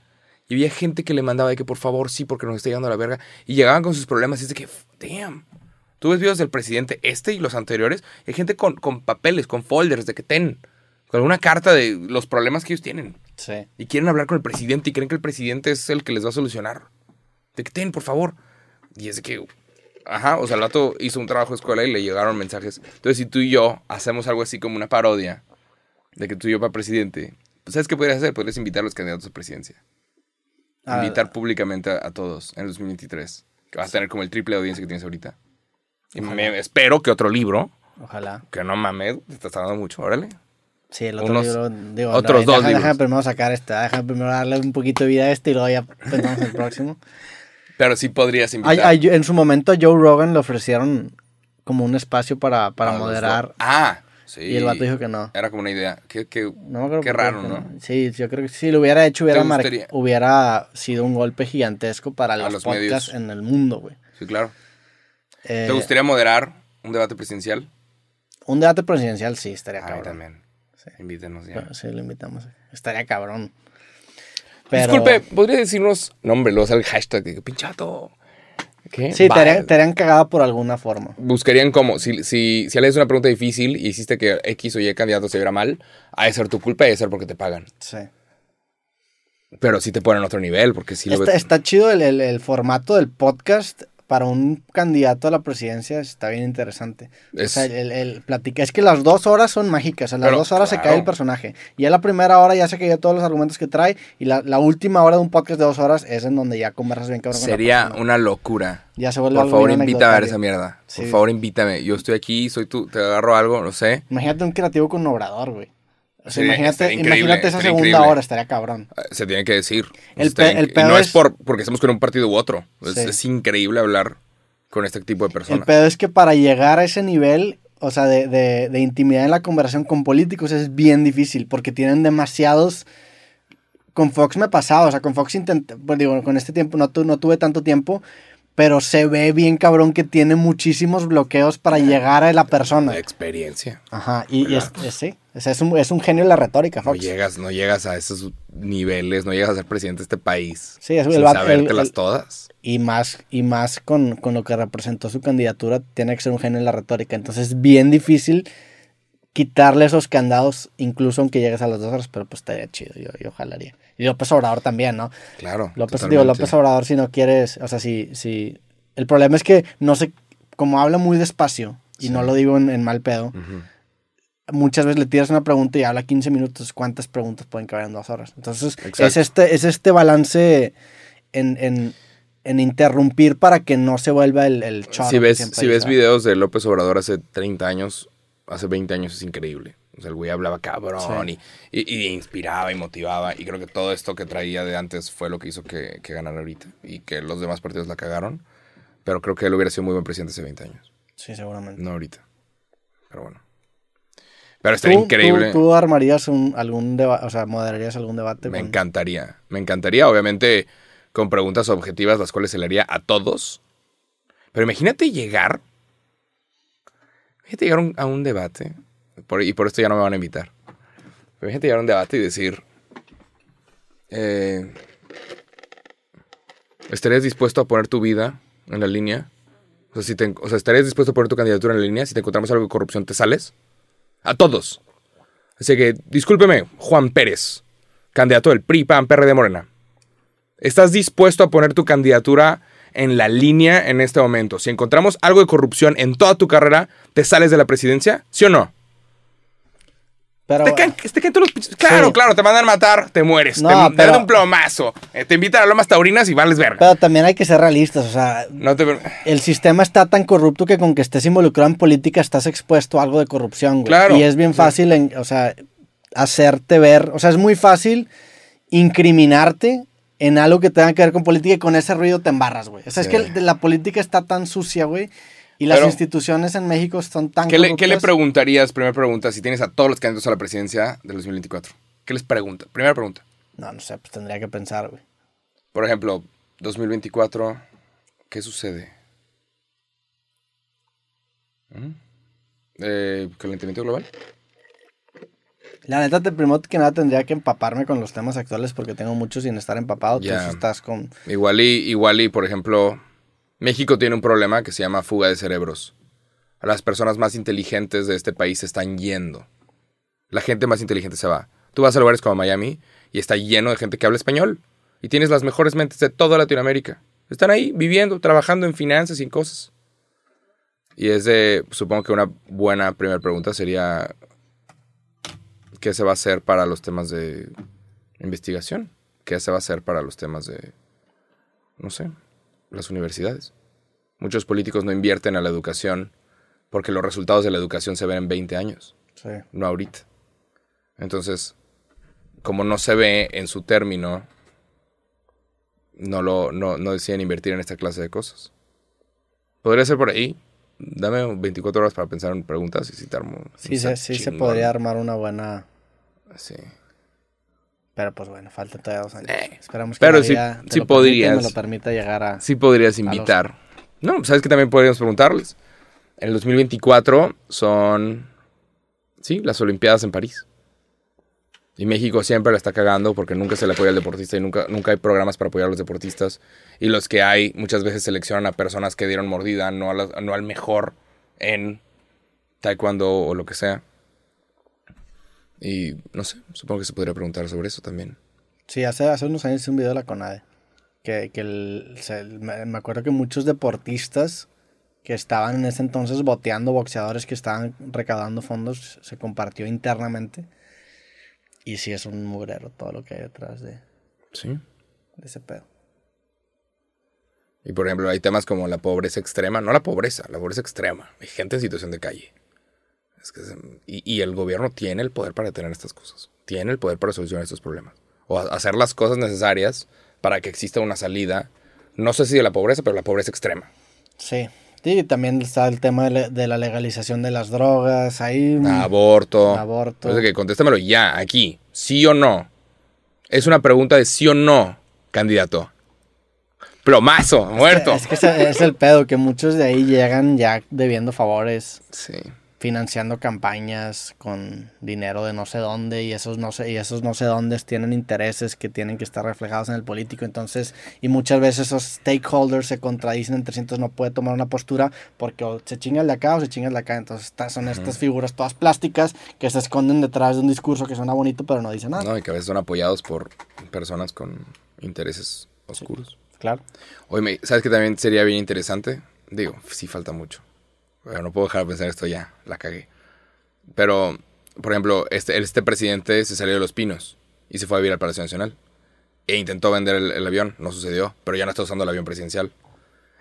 Y había gente que le mandaba de que por favor sí, porque nos está llegando a la verga. Y llegaban con sus problemas y es de que, damn. Tú ves videos del presidente este y los anteriores. y Hay gente con, con papeles, con folders de que ten. Con una carta de los problemas que ellos tienen. Sí. Y quieren hablar con el presidente y creen que el presidente es el que les va a solucionar. De que ten, por favor. Y es de que, ajá, o sea, el vato hizo un trabajo de escuela y le llegaron mensajes. Entonces, si tú y yo hacemos algo así como una parodia de que tú y yo para presidente, pues ¿sabes qué podrías hacer? Podrías invitar a los candidatos a presidencia. Ah, Invitar públicamente a, a todos en el 2023. Que vas a tener como el triple de audiencia que tienes ahorita. Y me- espero que otro libro, Ojalá. que no mames, te estás tardando mucho, órale. Sí, el otro Unos- libro. Digo, otros no, dos deja. Déjame primero sacar este. Déjame primero darle un poquito de vida a este y luego ya pensamos en el próximo. Pero sí podrías invitar. ay, en su momento a Joe Rogan le ofrecieron como un espacio para, para moderar. Ah, sí. Y el vato dijo que no. Era como una idea. Qué, qué- No qué raro, ¿no? Sí, yo creo que si lo hubiera hecho hubiera, mar- hubiera sido un golpe gigantesco para los, los podcasts medios. en el mundo, güey. Sí, claro. Eh, ¿Te gustaría moderar un debate presidencial? Un debate presidencial sí, estaría A mí cabrón. también. Sí. Invítenos ya. Pero Sí, lo invitamos. Estaría cabrón. Pero- Disculpe, ¿podría decirnos nombre? Luego sale el hashtag pinchato. ¿Qué? Sí, te harían, te harían cagada por alguna forma. Buscarían como, si, si, si alguien hace una pregunta difícil y hiciste que X o Y candidato se viera mal, ha de ser tu culpa y ha de ser porque te pagan. Sí. Pero sí te ponen a otro nivel, porque si lo Está, ves- está chido el, el- el formato del podcast para un candidato a la presidencia. Está bien interesante. Es- O sea, el, el platica. Es que las dos horas son mágicas. A las Pero, dos horas se cae el personaje. Y a la primera hora ya se cayó todos los argumentos que trae. Y la, la última hora de un podcast de dos horas es en donde ya conversas bien cabrón con la sería una locura. Ya se vuelve Por algo favor, invita a ver esa mierda. Por favor, invítame. Yo estoy aquí, soy tú, te agarro algo, no sé. Imagínate un creativo con obrador, güey. O sea, imagínate, imagínate esa segunda increíble. hora, estaría cabrón. Eh, Se tiene que decir. El pe- el pedo no es, es- por porque estamos con un partido u otro. Es, Sí. es increíble hablar con este tipo de El personas. pedo es que para llegar a ese nivel, o sea, de, de- de intimidad en la conversación con políticos es bien difícil porque tienen demasiados... Con Fox me pasaba, o sea, con Fox intenté, pues digo, con este tiempo no, tu- no tuve tanto tiempo, pero se ve bien cabrón que tiene muchísimos bloqueos para llegar a la persona. La experiencia. Ajá, y, y es, es- sí, sea, es un, es un genio de la retórica, No Fox. llegas, no llegas a esos niveles, no llegas a ser presidente de este país. Sí, es el sin sabértelas el- todas. Y más, y más con, con lo que representó su candidatura, tiene que ser un genio en la retórica. Entonces es bien difícil quitarle esos candados, incluso aunque llegues a las dos horas, pero pues estaría chido, yo, yo jalaría. Y López Obrador también, ¿no? Claro. López, digo, López Obrador, si no quieres, o sea, si, si. El problema es que no sé, como habla muy despacio, y Sí. no lo digo en, en mal pedo, muchas veces le tiras una pregunta y habla 15 minutos. ¿Cuántas preguntas pueden caber en dos horas? Entonces, Exacto. es este, es este balance en, en, en interrumpir para que no se vuelva el, el chorro Si ves, si ves videos de López Obrador hace 30 años, hace 20 años es increíble. O sea, el güey hablaba cabrón Sí. y, y- y inspiraba y motivaba. Y creo que todo esto que traía de antes fue lo que hizo que, que ganara ahorita. Y que los demás partidos la cagaron. Pero creo que él hubiera sido muy buen presidente hace 20 años. Sí, seguramente. No ahorita. Pero bueno. Pero estaría ¿Tú, increíble. tú, tú armarías un, algún debate, o sea, moderarías algún debate? Me con- encantaría. Me encantaría, obviamente, con preguntas objetivas, las cuales se le haría a todos. Pero imagínate llegar. Imagínate llegar a un- debate. por- y por esto ya no me van a invitar. Imagínate llegar a un debate y decir. eh, ¿Estarías dispuesto a poner tu vida en la línea? O sea, si ¿estarías dispuesto a poner tu candidatura en la línea? Si te encontramos algo de corrupción, ¿te sales? A todos. Así que, discúlpeme, Juan Pérez, candidato del PRI, PAN, PRD, Morena. ¿Estás dispuesto a poner tu candidatura en la línea en este momento? Si encontramos algo de corrupción en toda tu carrera, ¿te sales de la presidencia? ¿Sí o no? Pero, Te caen, te caen todos los pinches- Claro, Sí. claro, te mandan a matar, te mueres. No, te, te pero- dan un plomazo. eh, te invitan a lomas taurinas y vales verga. pero también hay que ser realistas, o sea, no te... el sistema está tan corrupto que con que estés involucrado en política estás expuesto a algo de corrupción, güey. Claro. Y es bien fácil, en- o sea, hacerte ver, o sea, es muy fácil incriminarte en algo que tenga que ver con política y con ese ruido te embarras, güey. O sea, Sí. es que la política está tan sucia, güey, y las Pero- instituciones en México son tan ¿Qué le, qué le preguntarías, primera pregunta, si tienes a todos los candidatos a la presidencia del 2024? ¿Qué les pregunta? Primera pregunta. No, no sé, pues tendría que pensar, güey. Por ejemplo, 2024, ¿qué sucede? ¿Mm? Eh, ¿Calentamiento global? La neta, te, primero que nada tendría que empaparme con los temas actuales porque tengo mucho sin estar empapado. Ya. Entonces estás con... Igual y, igual y, por ejemplo, México tiene un problema que se llama fuga de cerebros. Las personas más inteligentes de este país se están yendo. La gente más inteligente se va. Tú vas a lugares como Miami y está lleno de gente que habla español. Y tienes las mejores mentes de toda Latinoamérica. Están ahí viviendo, trabajando en finanzas y en cosas. Y es de, supongo que una buena primera pregunta sería, ¿qué se va a hacer para los temas de investigación? ¿Qué se va a hacer para los temas de, no sé, las universidades? Muchos políticos no invierten a la educación porque los resultados de la educación se ven en 20 años, Sí. no ahorita. Entonces, como no se ve en su término, no, lo, no, no deciden invertir en esta clase de cosas. Podría ser por ahí. Dame 24 horas para pensar en preguntas y citarme. Sí, se, sí se podría armar una buena... Sí. Pero pues bueno, falta todavía dos años. Eh, Esperamos que pero sí- te permita y podrías. me lo permita llegar a... Sí podrías los- invitar. No, ¿sabes que también podríamos preguntarles? En el 2024 son, sí, las Olimpiadas en París. Y México siempre la está cagando porque nunca se le apoya al deportista y nunca, nunca hay programas para apoyar a los deportistas. Y los que hay muchas veces seleccionan a personas que dieron mordida, no, a la- no al mejor en taekwondo o lo que sea. Y no sé, supongo que se podría preguntar sobre eso también. Sí, hace, hace unos años hice un video de la CONADE. Que, que me acuerdo que muchos deportistas que estaban en ese entonces boteando boxeadores que estaban recaudando fondos se compartió internamente. Y sí es un mugrero todo lo que hay detrás de, Sí. de ese pedo. Y por ejemplo, hay temas como la pobreza extrema, no la pobreza, la pobreza extrema. Hay gente en situación de calle. Es que se- y, y el gobierno tiene el poder para detener estas cosas. Tiene el poder para solucionar estos problemas. O a- hacer las cosas necesarias para que exista una salida. No sé si de la pobreza, pero la pobreza extrema. Sí. Sí, también está el tema de, la- legalización de las drogas. Ahí. Aborto. Aborto. Entonces, que contéstamelo ya, aquí. ¿Sí o no? Es una pregunta de sí o no, candidato. Plomazo, muerto. Es que es el pedo, que muchos de ahí llegan ya debiendo favores. Sí. Financiando campañas con dinero de no sé dónde y esos no sé y esos no sé dónde tienen intereses que tienen que estar reflejados en el político entonces y muchas veces esos stakeholders se contradicen entre sí entonces no puede tomar una postura porque o se chinga el de acá o se chinga el de acá entonces estas son estas figuras todas plásticas que se esconden detrás de un discurso que suena bonito pero no dice nada No, y que a veces son apoyados por personas con intereses oscuros. claro Oye, ¿sabes que también sería bien interesante? Digo, sí falta mucho. Pero no puedo dejar de pensar esto ya, la cagué. Pero, por ejemplo, este, este presidente se salió de Los Pinos y se fue a vivir al Palacio Nacional. E intentó vender el, avión, no sucedió, pero ya no está usando el avión presidencial.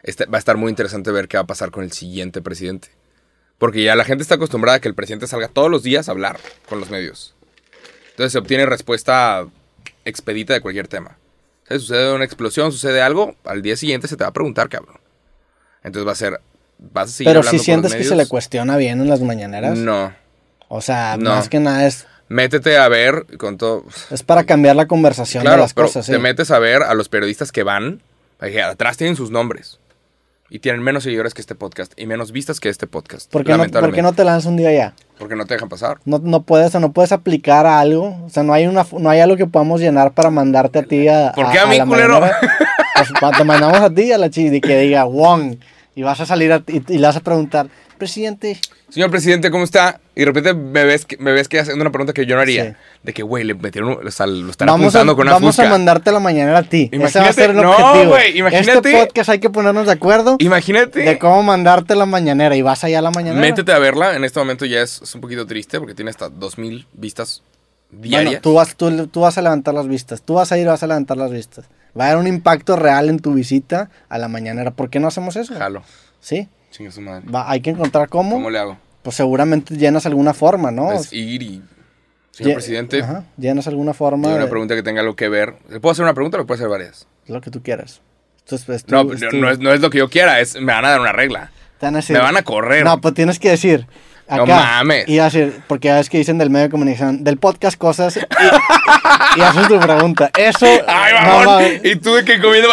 Este, va a estar muy interesante ver qué va a pasar con el siguiente presidente. Porque ya la gente está acostumbrada a que el presidente salga todos los días a hablar con los medios. Entonces se obtiene respuesta expedita de cualquier tema. ¿Sabes? Sucede una explosión, sucede algo, al día siguiente se te va a preguntar, cabrón. Entonces va a ser. Vas a seguir pero si sientes que se le cuestiona bien en las mañaneras No. o sea No. más que nada es Métete a ver con todo. es para cambiar la conversación Claro, de las pero cosas te sí. metes a ver a los periodistas que van. atrás tienen sus nombres. Y tienen menos seguidores que este podcast y menos vistas que este podcast. ¿Por qué, no, ¿por qué no te lanzas un día ya? Porque no te dejan pasar. No, no puedes, o no puedes aplicar a algo. O sea, no hay una, no hay algo que podamos llenar para mandarte a ti a. ¿Por qué a mí, la culero? Pues, te mandamos a ti a la chis y que diga Wong. Y vas a salir a- y, y le vas a preguntar, presidente. Señor presidente, ¿cómo está? Y de repente me ves que, me ves que haciendo una pregunta que yo no haría. Sí. De que, güey, le metieron, o sea, lo están Vamos, a, apuntando con una vamos a fusca. mandarte la mañanera a ti. Ese va a Imagínate- ser el no, objetivo. güey, imagínate- Este podcast hay que ponernos de acuerdo Imagínate. de cómo mandarte la mañanera. Y vas allá a la mañanera. Métete a verla. En este momento ya es, es un poquito triste porque tiene hasta 2000 vistas diarias. Bueno, tú vas, tú, tú vas a levantar las vistas. Tú vas a ir y vas a levantar las vistas. Va a haber un impacto real en tu visita a la mañanera. ¿Por qué no hacemos eso? Jalo. Sí. Chinga su madre. Va- hay que encontrar cómo. ¿Cómo le hago? Pues seguramente llenas alguna forma, ¿no? Es ir y... Señor Lle- presidente, Ajá, llenas alguna forma. tiene una de- pregunta que tenga algo que ver. ¿Le puedo hacer una pregunta o le puedo hacer varias? Lo que tú quieras. Esto es- tu- No, es no, tu- no es, no es lo que yo quiera, es me van a dar una regla. te van a decir- Me van a correr. No, pues tienes que decir. No mames. Y decir, porque ves que dicen del medio de comunicación, del podcast cosas, y, y haces tu pregunta. Eso. ¡Ay, no mamón! y tú de que comiendo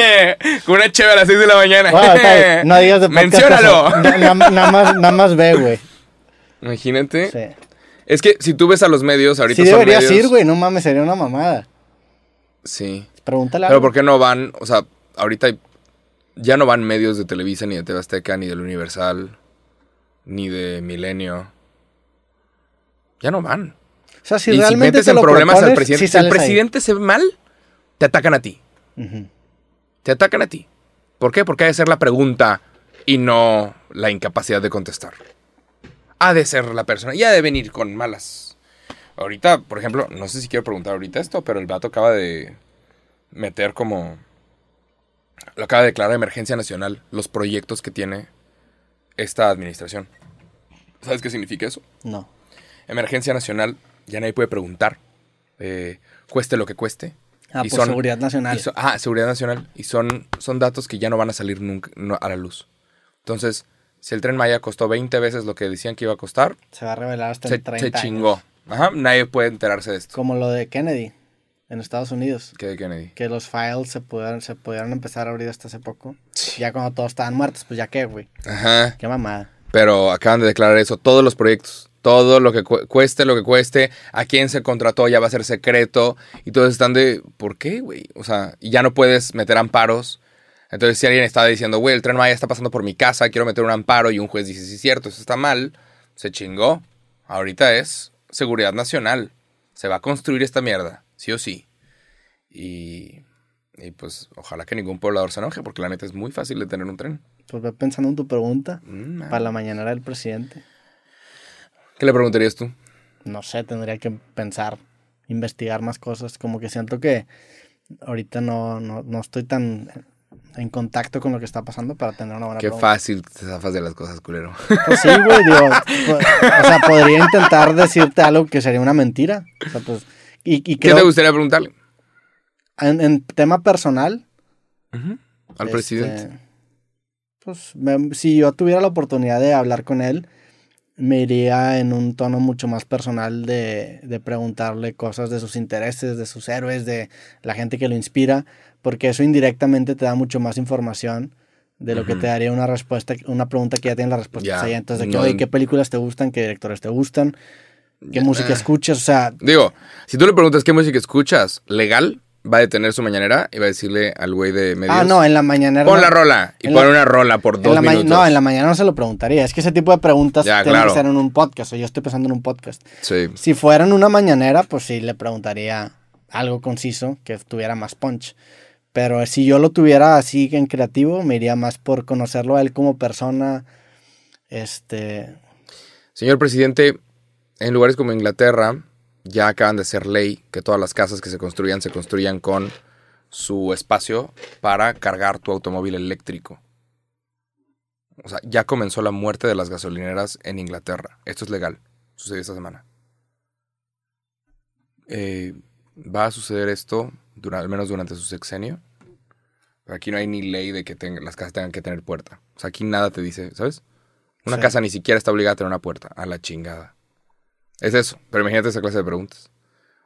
con una cheve a las 6 de la mañana. No digas de podcast ¡Menciónalo! Na- na- Nada más, nada más ve, güey. Imagínate. Sí. Es que si tú ves a los medios, ahorita Sí son deberías medios... ir, güey. No mames, sería una mamada. Sí. Pregúntale Pero. ¿por qué no van? O sea, ahorita ya no van medios de Televisa, ni de TV Azteca, ni del Universal, ni de Milenio. Ya no van. O sea, si y si realmente metes te en lo problemas al presidente, si el ahí. presidente se ve mal, te atacan a ti. Te atacan a ti. ¿Por qué? Porque ha de ser la pregunta y no la incapacidad de contestar. Ha de ser la persona y ha de venir con malas. Ahorita, por ejemplo, no sé si quiero preguntar ahorita esto, pero el vato acaba de meter como... Lo acaba de declarar emergencia nacional los proyectos que tiene esta administración. ¿Sabes qué significa eso? No. Emergencia nacional, ya nadie puede preguntar. eh, cueste lo que cueste. Ah, Y por seguridad nacional. y son- ah, seguridad nacional. Y son, son datos que ya no van a salir nunca no, a la luz. Entonces, si el tren Maya costó 20 veces lo que decían que iba a costar, Se va a revelar hasta se, en 30 se años. chingó. Ajá, nadie puede enterarse de esto. Como lo de Kennedy en Estados Unidos. ¿Qué de Kennedy? Que los files se pudieron, se pudieron empezar a abrir hasta hace poco. Ya cuando todos estaban muertos, pues ya qué, güey. Ajá. Qué mamada. Pero acaban de declarar eso, todos los proyectos. Todo lo que cu- cueste, lo que cueste, a quién se contrató ya va a ser secreto. Y todos están de, ¿por qué, güey? O sea, y ya no puedes meter amparos. Entonces, si alguien está diciendo, güey, el tren Maya está pasando por mi casa, quiero meter un amparo, y un juez dice, sí, es cierto, eso está mal, se chingó. Ahorita es seguridad nacional. Se va a construir esta mierda, sí o sí. Y, y pues, ojalá que ningún poblador se enoje, porque la neta es muy fácil de tener un tren. Pues ve pensando en tu pregunta Mm, para la mañanera del presidente. ¿Qué le preguntarías tú? No sé, tendría que pensar, investigar más cosas. Como que siento que ahorita no, no, no estoy tan en contacto con lo que está pasando para tener una buena Qué pregunta. fácil te zafas de las cosas, culero. Pues sí, güey, digo, pues, o sea, podría intentar decirte algo que sería una mentira. O sea, pues, y, y ¿Qué te gustaría preguntarle? en, en tema personal, Al este, presidente. Pues me- si yo tuviera la oportunidad de hablar con él, me iría en un tono mucho más personal de, de preguntarle cosas de sus intereses, de sus héroes, de la gente que lo inspira, porque eso indirectamente te da mucho más información de lo que te daría una respuesta, una pregunta que ya tiene la respuesta. Entonces, de que, no- oye, ¿qué películas te gustan? ¿Qué directores te gustan? ¿Qué música escuchas? O sea, Digo, si tú le preguntas qué música escuchas, legal, va a detener su mañanera y va a decirle al güey de medios. ah, no, en la mañanera. Pon la rola. Y pon la- una rola por dos minutos. no, en la mañana no se lo preguntaría. Es que ese tipo de preguntas Ya, tienen claro. que ser en un podcast. O yo estoy pensando en un podcast. Sí. Si fuera en una mañanera, pues sí le preguntaría algo conciso que tuviera más punch. Pero si yo lo tuviera así en creativo, me iría más por conocerlo a él como persona. Este. Señor presidente, en lugares como Inglaterra ya acaban de ser ley que todas las casas que se construyan se construyan con su espacio para cargar tu automóvil eléctrico. O sea, ya comenzó la muerte de las gasolineras en Inglaterra. Esto es legal. Sucedió esta semana. Eh, va a suceder esto, al menos durante su sexenio. Pero aquí no hay ni ley de que tenga- las casas tengan que tener puerta. O sea, aquí nada te dice, ¿sabes? Una Sí. casa ni siquiera está obligada a tener una puerta. A la chingada. Es eso. Pero imagínate esa clase de preguntas.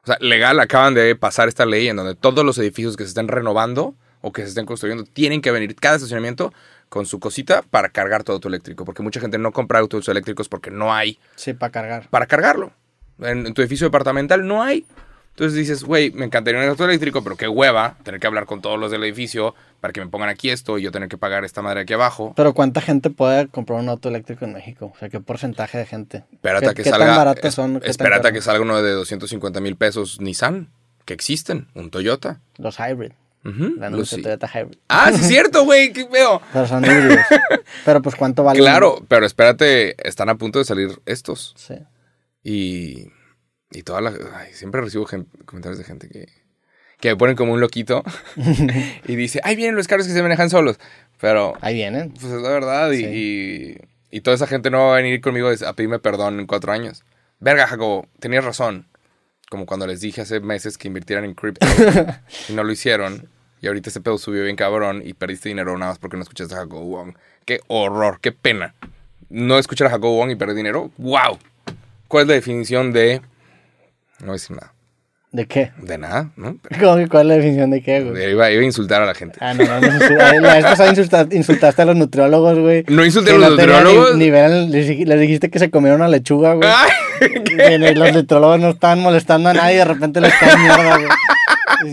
O sea, legal acaban de pasar esta ley en donde todos los edificios que se estén renovando o que se estén construyendo tienen que venir cada estacionamiento con su cosita para cargar tu auto eléctrico. Porque mucha gente no compra autos eléctricos porque no hay Sí, para cargar. para cargarlo. En, en tu edificio departamental no hay. Entonces dices, güey, me encantaría un auto eléctrico, pero qué hueva tener que hablar con todos los del edificio para que me pongan aquí esto y yo tener que pagar esta madre aquí abajo. Pero ¿cuánta gente puede comprar un auto eléctrico en México? O sea, ¿qué porcentaje de gente? Espérate ¿Qué, a que qué salga. tan baratos es- son? ¿Qué tan espérate a que salga uno de 250 mil pesos Nissan, que existen, un Toyota. Los hybrid. La Lucy. Toyota Hybrid. Ah, sí es cierto, güey, qué feo. Pero son híbridos. Pero pues ¿cuánto vale? Claro, pero espérate, están a punto de salir estos. Sí. Y, y toda la... ay, siempre recibo comentarios de gente que, que me ponen como un loquito y dice, ay, vienen los carros que se manejan solos. Pero, Ahí vienen. pues es la verdad y, y, y toda esa gente no va a venir conmigo a pedirme perdón en cuatro años. Verga, Jacobo, tenías razón. Como cuando les dije hace meses que invirtieran en cripto y no lo hicieron. Y ahorita ese pedo subió bien cabrón y perdiste dinero nada más porque no escuchaste a Jacobo Wong. Qué horror, qué pena. No escuchar a Jacobo Wong y perder dinero. ¡Wow! ¿Cuál es la definición de.? No voy a decir nada. ¿De qué? De nada, ¿no? ¿Cómo que ¿Cuál es la definición de qué, güey? Iba, iba a insultar a la gente. Ah, no, no, no. La vez pasada insulta- insultaste a los nutriólogos, güey. No insulté a los no nutriólogos. ni- les, dij- les dijiste que se comieron una lechuga, güey. Los nutriólogos no estaban molestando a nadie y de repente les cae mierda, güey.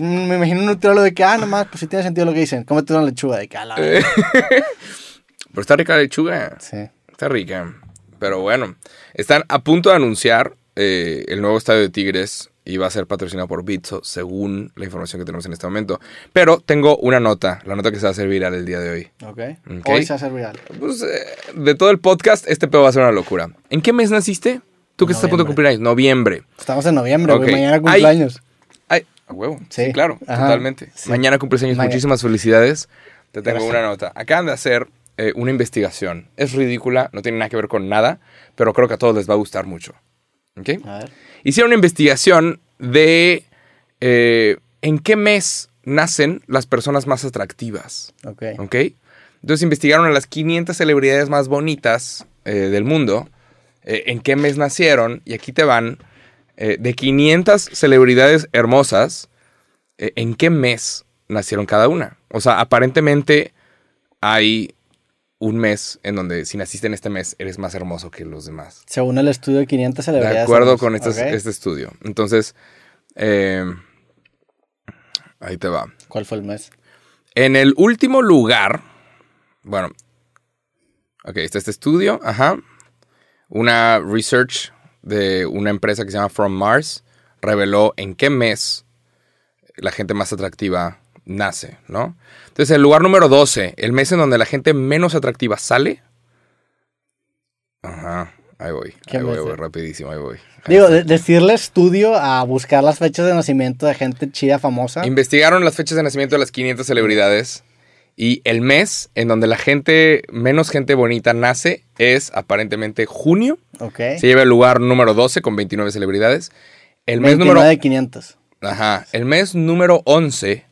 Me imagino un nutriólogo de que, ah, nomás, pues sí tiene sentido lo que dicen. Cómete una lechuga. De que, a la. Pero está rica la lechuga. Sí. Está rica. Pero bueno, están a punto de anunciar eh, el nuevo estadio de Tigres va a ser patrocinado por Bitso, según la información que tenemos en este momento. Pero tengo una nota, la nota que se va a hacer viral el día de hoy. Ok. Hoy se hace real. Pues, eh, de todo el podcast, este pedo va a ser una locura. ¿En qué mes naciste? Tú que estás a punto de cumplir años. Noviembre. Estamos en noviembre. Mañana Ay. cumpleaños. Ay, a huevo. Sí, Sí. claro, Ajá. totalmente. Sí. Mañana cumples años. Mañana. Muchísimas felicidades. Te tengo Gracias. una nota. Acaban de hacer eh, una investigación. Es ridícula, no tiene nada que ver con nada, pero creo que a todos les va a gustar mucho. ¿Ok? A ver. Hicieron una investigación de eh, en qué mes nacen las personas más atractivas. Ok. ¿Ok? Entonces investigaron a las 500 celebridades más bonitas eh, del mundo, eh, en qué mes nacieron, y aquí te van, de 500 celebridades hermosas, en qué mes nacieron cada una. O sea, aparentemente hay un mes en donde si naciste en este mes eres más hermoso que los demás. Según el estudio de 500 De celebridades. acuerdo hermosas. con este, este estudio. Entonces, eh, ahí te va. ¿Cuál fue el mes? En el último lugar, bueno, ok, está este estudio, ajá. Una research de una empresa que se llama From Mars reveló en qué mes la gente más atractiva nace, ¿no? Entonces, el lugar número 12, el mes en donde la gente menos atractiva sale. Ajá, ahí voy, ¿Qué ahí voy, voy, rapidísimo, ahí voy. Digo, de- decirle estudio a buscar las fechas de nacimiento de gente chida famosa. Investigaron las fechas de nacimiento de las 500 celebridades y el mes en donde la gente, menos gente bonita nace es aparentemente junio. Ok. Se lleva el lugar número 12 con 29 celebridades. El mes 29 número, de 500. ajá, el mes número 11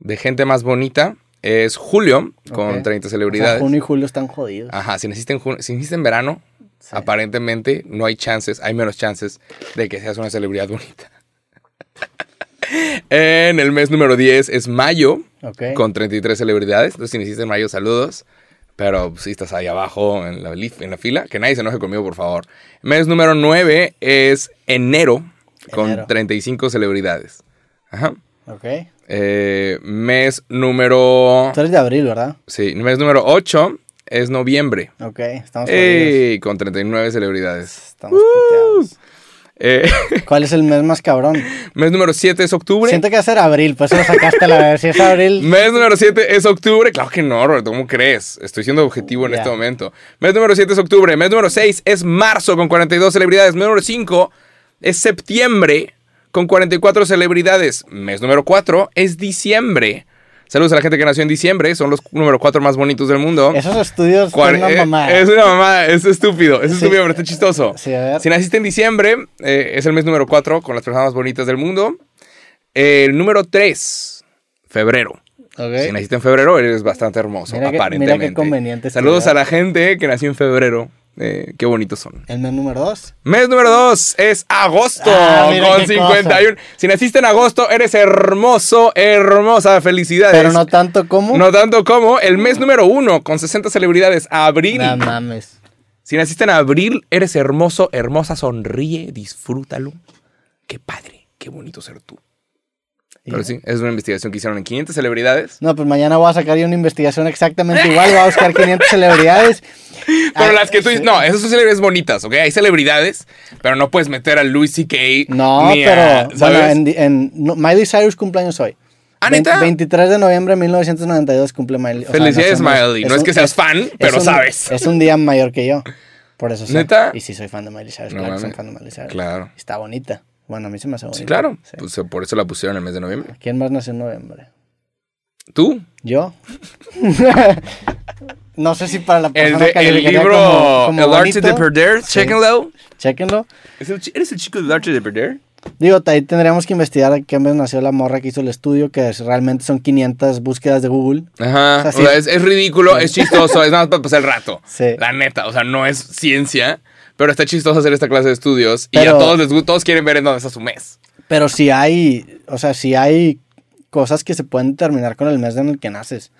de gente más bonita es julio con Ok. 30 O sea, celebridades. junio y julio están jodidos. Ajá, si naciste en, junio- si naciste en verano, Sí. aparentemente no hay chances, hay menos chances de que seas una celebridad bonita. en el mes número 10 es mayo, Ok. con 33 celebridades. Entonces, si naciste en mayo, saludos. Pero si estás ahí abajo en la, lif- en la fila, que nadie se enoje conmigo, por favor. Mes número 9 es enero, con Enero. 35 celebridades. Ajá. Ok. Eh, mes número... Tú eres de abril, ¿verdad? Sí, mes número 8 es noviembre. Ok. Estamos. ¡Ey! Con 39 celebridades. Estamos. Eh, ¿Cuál es el mes más cabrón? mes número 7 es octubre. Siento que va a ser abril, pues eso lo sacaste a la vez. Si es abril, Mes número 7 es octubre. Claro que no, Roberto, ¿cómo crees? Estoy siendo objetivo en este momento. Mes número 7 es octubre. Mes número 6 es marzo con 42 celebridades. Mes número 5 es septiembre con 44 celebridades. Mes número 4 es diciembre. Saludos a la gente que nació en diciembre. Son los número 4 más bonitos del mundo. esos estudios son una eh, mamada. Es una mamada, es estúpido, es Sí. estúpido, pero está chistoso. Sí, a ver. Si naciste en diciembre, eh, es el mes número 4 con las personas más bonitas del mundo. El número 3, febrero. Si naciste en febrero, eres bastante hermoso, Mira aparentemente. mira qué conveniente Saludos a la gente que nació en febrero Eh, qué bonitos son. El mes número dos. Mes número 2 es agosto Ah, con qué 51. Si naciste en agosto, eres hermoso, hermosa. Felicidades. Pero no tanto como. No tanto como el mes número 1 con 60 celebridades. Abril. No mames. Si naciste en abril, eres hermoso, hermosa. Sonríe, disfrútalo. Qué padre, qué bonito ser tú. Pero sí, es una investigación que hicieron en 500 celebridades. No, pues mañana voy a sacar yo una investigación exactamente igual. Voy a buscar 500 celebridades. Pero Ah, las que tú dices, no, esas son celebridades bonitas, ¿ok? Hay celebridades, pero no puedes meter a Louis C.K. No, ni a- pero ¿sabes? bueno, en, en- no, Miley Cyrus cumpleaños hoy. ¿Ah, Vein- neta? 23 de noviembre de 1992 cumple Miley. o sea, Felicidades, nació- Miley. No es que seas fan, pero un- sabes. Es un día mayor que yo. Por eso sé. ¿Neta? Y sí soy fan de Miley Cyrus. No claro que soy fan de Miley Cyrus. Claro. Está bonita. Bueno, a mí se me hace bonita. Sí, claro. Sí. Pues eh, por eso la pusieron en el mes de noviembre. ¿Quién más nació en noviembre? ¿Tú? ¿Yo? no sé si para la El, persona el calificaría libro como, como El arte de bonito. perder, Sí. chéquenlo. Chéquenlo. ¿Es el ¿Eres el chico del arte de perder? Digo, ahí tendríamos que investigar qué mes nació la morra que hizo el estudio, que es- realmente son 500 búsquedas de Google. Ajá. O sea, O sí. sea, es, es ridículo, es chistoso, es nada más para pasar el rato. Sí. La neta, o sea, no es ciencia, pero está chistoso hacer esta clase de estudios y a todos les gusta, todos quieren ver en dónde está su mes. Pero si hay, o sea, si hay cosas que se pueden determinar con el mes en el que naces.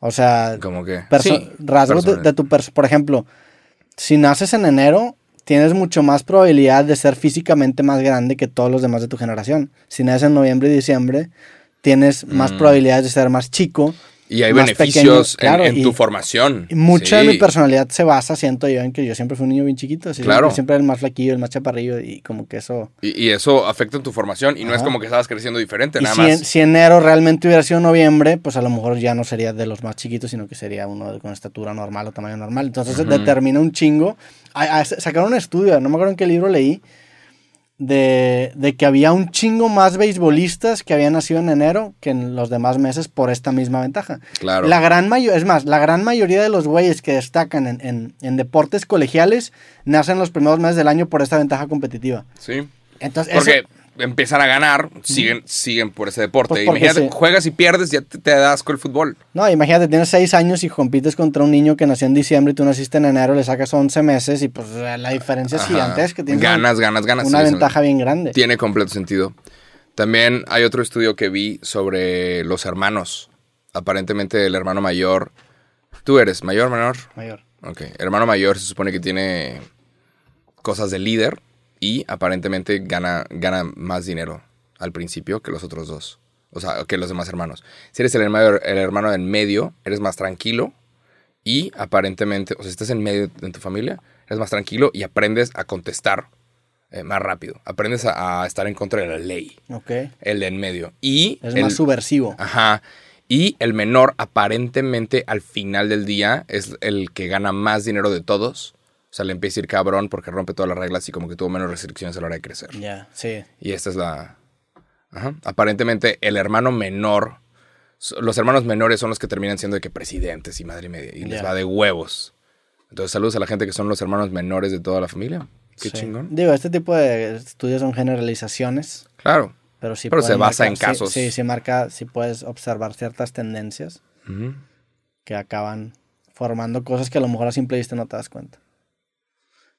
O sea, Como que. sí, rasgos de, tu perso- Por ejemplo, si naces en enero, tienes mucho más probabilidad de ser físicamente más grande que todos los demás de tu generación. Si naces en noviembre y diciembre, tienes más Mm. probabilidades de ser más chico. Y hay más beneficios pequeño, claro, en, en tu formación. Mucha de Sí. mi personalidad se basa, siento yo, en que yo siempre fui un niño bien chiquito. así, Claro. Siempre el más flaquillo, el más chaparrillo y como que eso... Y, y eso afecta en tu formación y no es Ajá. como que estabas creciendo diferente, Y nada si, más. en- si enero realmente hubiera sido noviembre, pues a lo mejor ya no sería de los más chiquitos, sino que sería uno de- con estatura normal o tamaño normal. Entonces se determina un chingo. A- a- sacaron un estudio, no me acuerdo en qué libro leí, de, de que había un chingo más beisbolistas que habían nacido en enero que en los demás meses por esta misma ventaja. Claro. La gran mayoría, es más, la gran mayoría de los güeyes que destacan en, en- en deportes colegiales nacen los primeros meses del año por esta ventaja competitiva. Sí. Entonces, Porque eso- empiezan a ganar, siguen, siguen por ese deporte. Pues Imagínate, sí. juegas y pierdes, ya te, te da asco el fútbol. No, imagínate, tienes seis años y compites contra un niño que nació en diciembre y tú naciste en enero, le sacas 11 meses y pues la diferencia es Ajá. gigantesca. Tienes Ganas, ganas, ganas. una sí, ventaja bien grande. Tiene completo sentido. También hay otro estudio que vi sobre los hermanos. Aparentemente el hermano mayor... ¿Tú eres mayor, menor? Mayor. Ok. Hermano mayor se supone que tiene cosas de líder y aparentemente gana, gana más dinero al principio que los otros dos. O sea, que los demás hermanos. Si eres el hermano, el hermano del medio, eres más tranquilo y aparentemente, o sea, si estás en medio de tu familia, eres más tranquilo y aprendes a contestar eh, más rápido. Aprendes a, a estar en contra de la ley. Ok. El de en medio. Y Es el- más subversivo. Ajá. Y el menor, aparentemente, al final del día, es el que gana más dinero de todos. O sea, le empieza a ir cabrón porque rompe todas las reglas y como que tuvo menos restricciones a la hora de crecer. Ya, sí. Y esta es la... Ajá. Aparentemente, el hermano menor... Los hermanos menores son los que terminan siendo de que presidentes y madre media. Y les va de huevos. Entonces, saludos a la gente que son los hermanos menores de toda la familia. Qué Sí. chingón. Digo, este tipo de estudios son generalizaciones, Claro. pero sí Pero se basa en marcar- casos. Sí, sí, marca, sí puedes observar ciertas tendencias que acaban formando cosas que a lo mejor a simple vista no te das cuenta.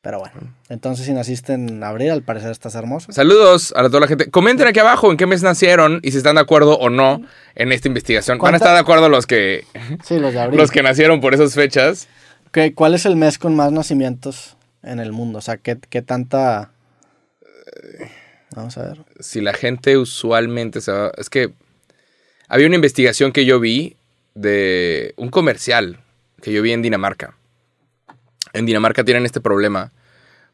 Pero bueno, entonces si naciste en abril, al parecer estás hermoso. Saludos a toda la gente. Comenten aquí abajo en qué mes nacieron y si están de acuerdo o no en esta investigación. Van a ¿Cuánta- estar de acuerdo los que, Sí, los de abril. los que nacieron por esas fechas. ¿Qué- ¿Cuál es el mes con más nacimientos en el mundo? O sea, ¿qué, qué tanta... Vamos a ver. Si la gente usualmente se va... Es que había una investigación que yo vi de un comercial que yo vi en Dinamarca. En Dinamarca tienen este problema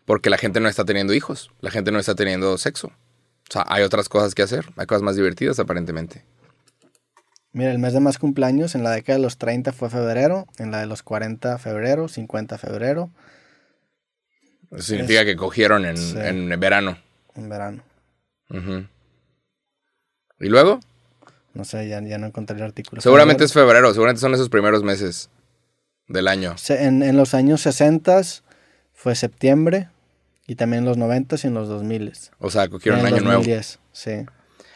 porque la gente no está teniendo hijos, la gente no está teniendo sexo. O sea, hay otras cosas que hacer, hay cosas más divertidas aparentemente. Mira, el mes de más cumpleaños en la década de los 30 fue febrero, en la de los 40 febrero, 50 febrero, Eso significa que cogieron en, Sí. en verano. en verano. ¿Y luego? No sé, ya, ya no encontré el artículo. Seguramente es febrero, seguramente son esos primeros meses del año. En, en los años 60 fue septiembre y también en los 90 y en los 2000. O sea, cogieron un año nuevo. 2010, sí.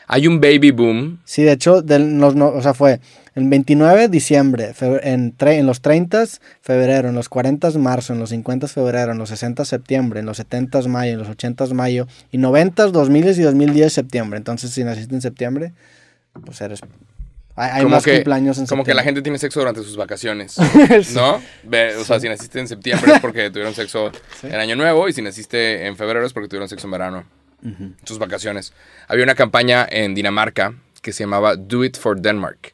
Hay un baby boom. Sí, de hecho, del- los no- o sea, fue el 29 diciembre, febr- en, tre- en los 30 febrero, en los 40 marzo, en los 50 febrero, en los 60 septiembre, en los 70 mayo, en los 80 mayo, y 90 2000 y 2010 septiembre. Entonces, si naciste en septiembre, pues eres... Hay, como más que, cumpleaños en como que la gente tiene sexo durante sus vacaciones, ¿no? O sea, si naciste en septiembre es porque tuvieron sexo Sí. en Año Nuevo y si naciste en febrero es porque tuvieron sexo en verano, sus vacaciones. Había una campaña en Dinamarca que se llamaba Do It for Denmark.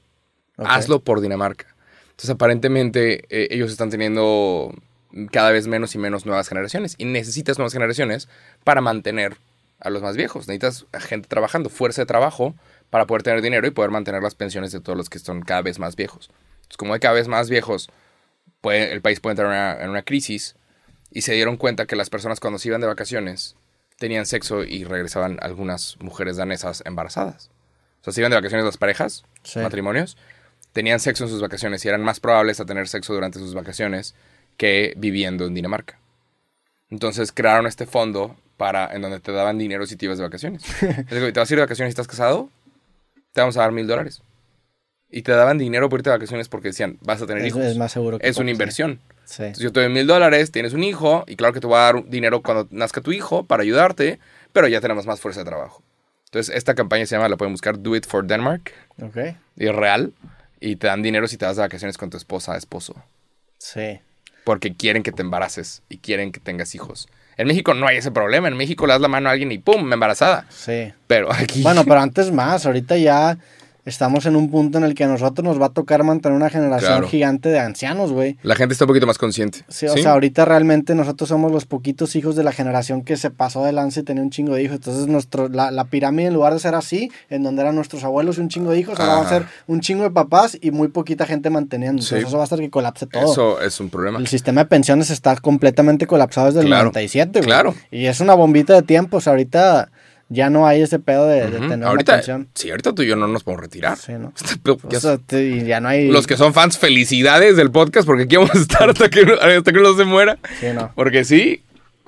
Hazlo por Dinamarca. Entonces, aparentemente, eh, ellos están teniendo cada vez menos y menos nuevas generaciones. Y necesitas nuevas generaciones para mantener a los más viejos. Necesitas gente trabajando, fuerza de trabajo, para poder tener dinero y poder mantener las pensiones de todos los que son cada vez más viejos. Entonces, como hay cada vez más viejos, puede- el país puede entrar en una, en una crisis. Y se dieron cuenta que las personas cuando se iban de vacaciones tenían sexo y regresaban algunas mujeres danesas embarazadas. O sea, se iban de vacaciones las parejas, Sí. matrimonios, tenían sexo en sus vacaciones y eran más probables a tener sexo durante sus vacaciones que viviendo en Dinamarca. Entonces crearon este fondo para en donde te daban dinero si te ibas de vacaciones. Es decir, te vas a ir de vacaciones y estás casado, te vamos a dar mil dólares. Y te daban dinero por irte de vacaciones porque decían, vas a tener hijos. es más seguro que Es una inversión. Sí. Entonces yo te doy mil dólares, tienes un hijo, y claro que te voy a dar dinero cuando nazca tu hijo para ayudarte, pero ya tenemos más fuerza de trabajo. Entonces esta campaña se llama, la pueden buscar, Do It for Denmark, Ok. y es real, y te dan dinero si te vas de vacaciones con tu esposa, esposo, Sí. porque quieren que te embaraces y quieren que tengas hijos. En México no hay ese problema, en México le das la mano a alguien y ¡pum! embarazada. Sí. Pero aquí... Bueno, pero antes más, ahorita ya estamos en un punto en el que a nosotros nos va a tocar mantener una generación Claro. gigante de ancianos, güey. La gente está un poquito más consciente. Sí, o sea, ahorita realmente nosotros somos los poquitos hijos de la generación que se pasó de lance y tenía un chingo de hijos. Entonces, nuestro, la, la pirámide, en lugar de ser así, en donde eran nuestros abuelos y un chingo de hijos, ahora va a ser un chingo de papás y muy poquita gente manteniendo. Entonces, Sí. eso va a hacer que colapse todo. Eso es un problema. El sistema de pensiones está completamente colapsado desde el Claro, 97, güey. claro. Y es una bombita de tiempo. O sea, ahorita ya no hay ese pedo de, de Ujú. tener ahorita, una sí, ahorita tú y yo no nos podemos retirar. Sí, ¿no? Este pedo O ya sea, te- y ya no hay... Los que son fans, felicidades del podcast, porque aquí vamos a estar hasta que, hasta que no se muera. Sí, no. Porque sí,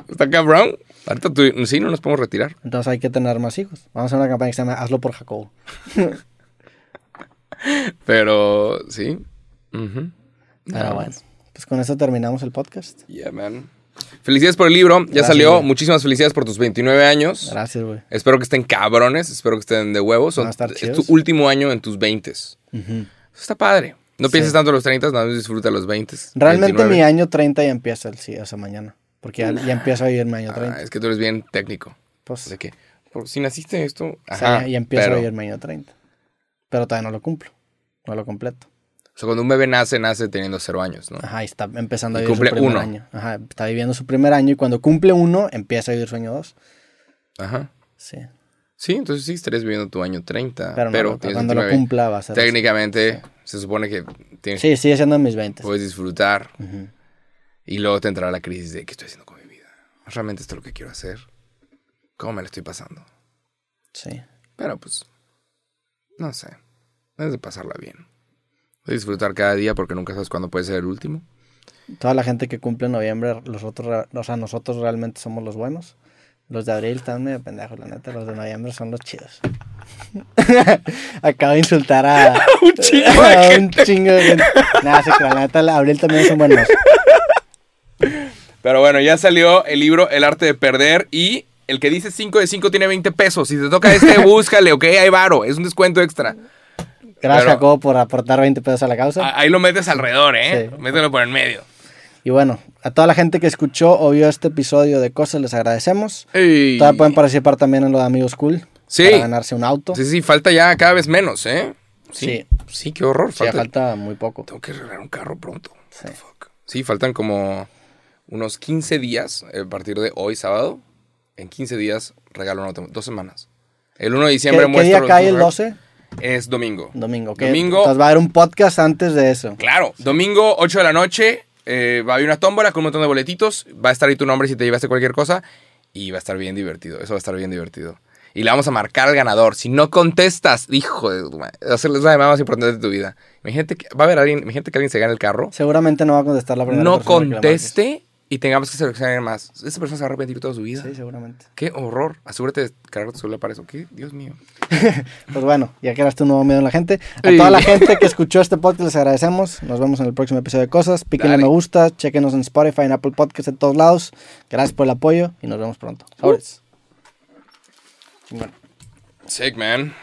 está cabrón. Ahorita tú, sí, no nos podemos retirar. Entonces hay que tener más hijos. Vamos a hacer una campaña que se llama Hazlo por Jacobo. Pero sí. Pero No. bueno, pues con eso terminamos el podcast. Yeah, man. Felicidades por el libro. Ya Gracias, salió. güey. Muchísimas felicidades por tus 29 años. Gracias, güey. Espero que estén cabrones. Espero que estén de huevos. Son- estar es tu último año en tus 20. Eso Ujú. está padre. No Sí. pienses tanto en los 30, nada más disfruta los 20. Realmente 29. mi año 30 ya empieza el sí, esa mañana. Porque ya, ya empiezo a vivir mi año Ah, 30. es que tú eres bien técnico. pues, De que, por- si naciste esto, o ajá, sea, ya, ya empiezo pero- a vivir mi año 30. Pero todavía no lo cumplo. No lo completo. O sea, cuando un bebé nace, nace teniendo cero años, ¿no? Ajá, y está empezando a vivir cumple su primer uno. año. Ajá, está viviendo su primer año y cuando cumple uno, empieza a vivir su año 2. Ajá. Sí. Sí, entonces sí estarías viviendo tu año 30. Pero, Pero, no, cuando lo 29. cumpla va a. Técnicamente, se supone que tienes, Sí, sigue siendo en mis 20. puedes disfrutar y luego te entrará la crisis de ¿qué estoy haciendo con mi vida? ¿Realmente esto es lo que quiero hacer? ¿Cómo me lo estoy pasando? Sí. Pero pues, no sé. Debes de pasarla bien. Disfrutar cada día porque nunca sabes cuándo puede ser el último. Toda la gente que cumple en noviembre, los otros, o sea, nosotros realmente somos los buenos. Los de abril están medio pendejos, la neta. Los de noviembre son los chidos. Acabo de insultar a Un chingo de a un chingo de gente. Nada, la neta, la abril también son buenos. Pero bueno, ya salió el libro El arte de perder y el que dice 5 de 5 tiene 20 pesos. Si te toca este, búscale, ok, hay varo. Es un descuento extra. Gracias, Pero- Jacobo, por aportar 20 pesos a la causa. Ah, Ahí lo metes alrededor, ¿eh? Sí. Mételo por en medio. Y bueno, a toda la gente que escuchó o vio este episodio de Cosas, les agradecemos. Ey. Todavía pueden participar también en lo de Amigos Cool. Sí. Para ganarse un auto. Sí, sí, falta ya cada vez menos, ¿eh? Sí. Sí, qué horror. Sí, ya Falta, falta muy poco. Tengo que arreglar un carro pronto. Sí. fuck? Sí, faltan como unos 15 días eh, a partir de hoy, sábado. En 15 días regalo un auto. Dos semanas. El 1 de ¿Qué, diciembre qué muestro día los cae el números. 12? Es domingo. Domingo. ¿qué? Domingo. Entonces va a haber un podcast antes de eso. Claro, domingo 8 de la noche. eh, va a haber una tómbola con un montón de boletitos. Va a estar ahí tu nombre si te llevaste cualquier cosa. Y va a estar bien divertido. Eso va a estar bien divertido. Y le vamos a marcar al ganador. Si no contestas, hijo de tu madre, va a ser la llamada más importante de tu vida. Imagínate que va a haber alguien, imagínate que alguien se gane el carro. Seguramente no va a contestar la primera No conteste y tengamos que seleccionar más, esa persona se va a arrepentir toda su vida. Sí, seguramente. Qué horror. Asegúrate de cargar tu celular para eso. ¿Qué? Dios mío. Pues bueno, ya creaste un nuevo miedo en la gente. A toda la gente que escuchó este podcast les agradecemos. Nos vemos en el próximo episodio de Cosas. Píquenle Dale. me gusta, chequenos en Spotify, en Apple Podcasts, en todos lados. Gracias por el apoyo y nos vemos pronto. Sobres. Chingón. Sick, man.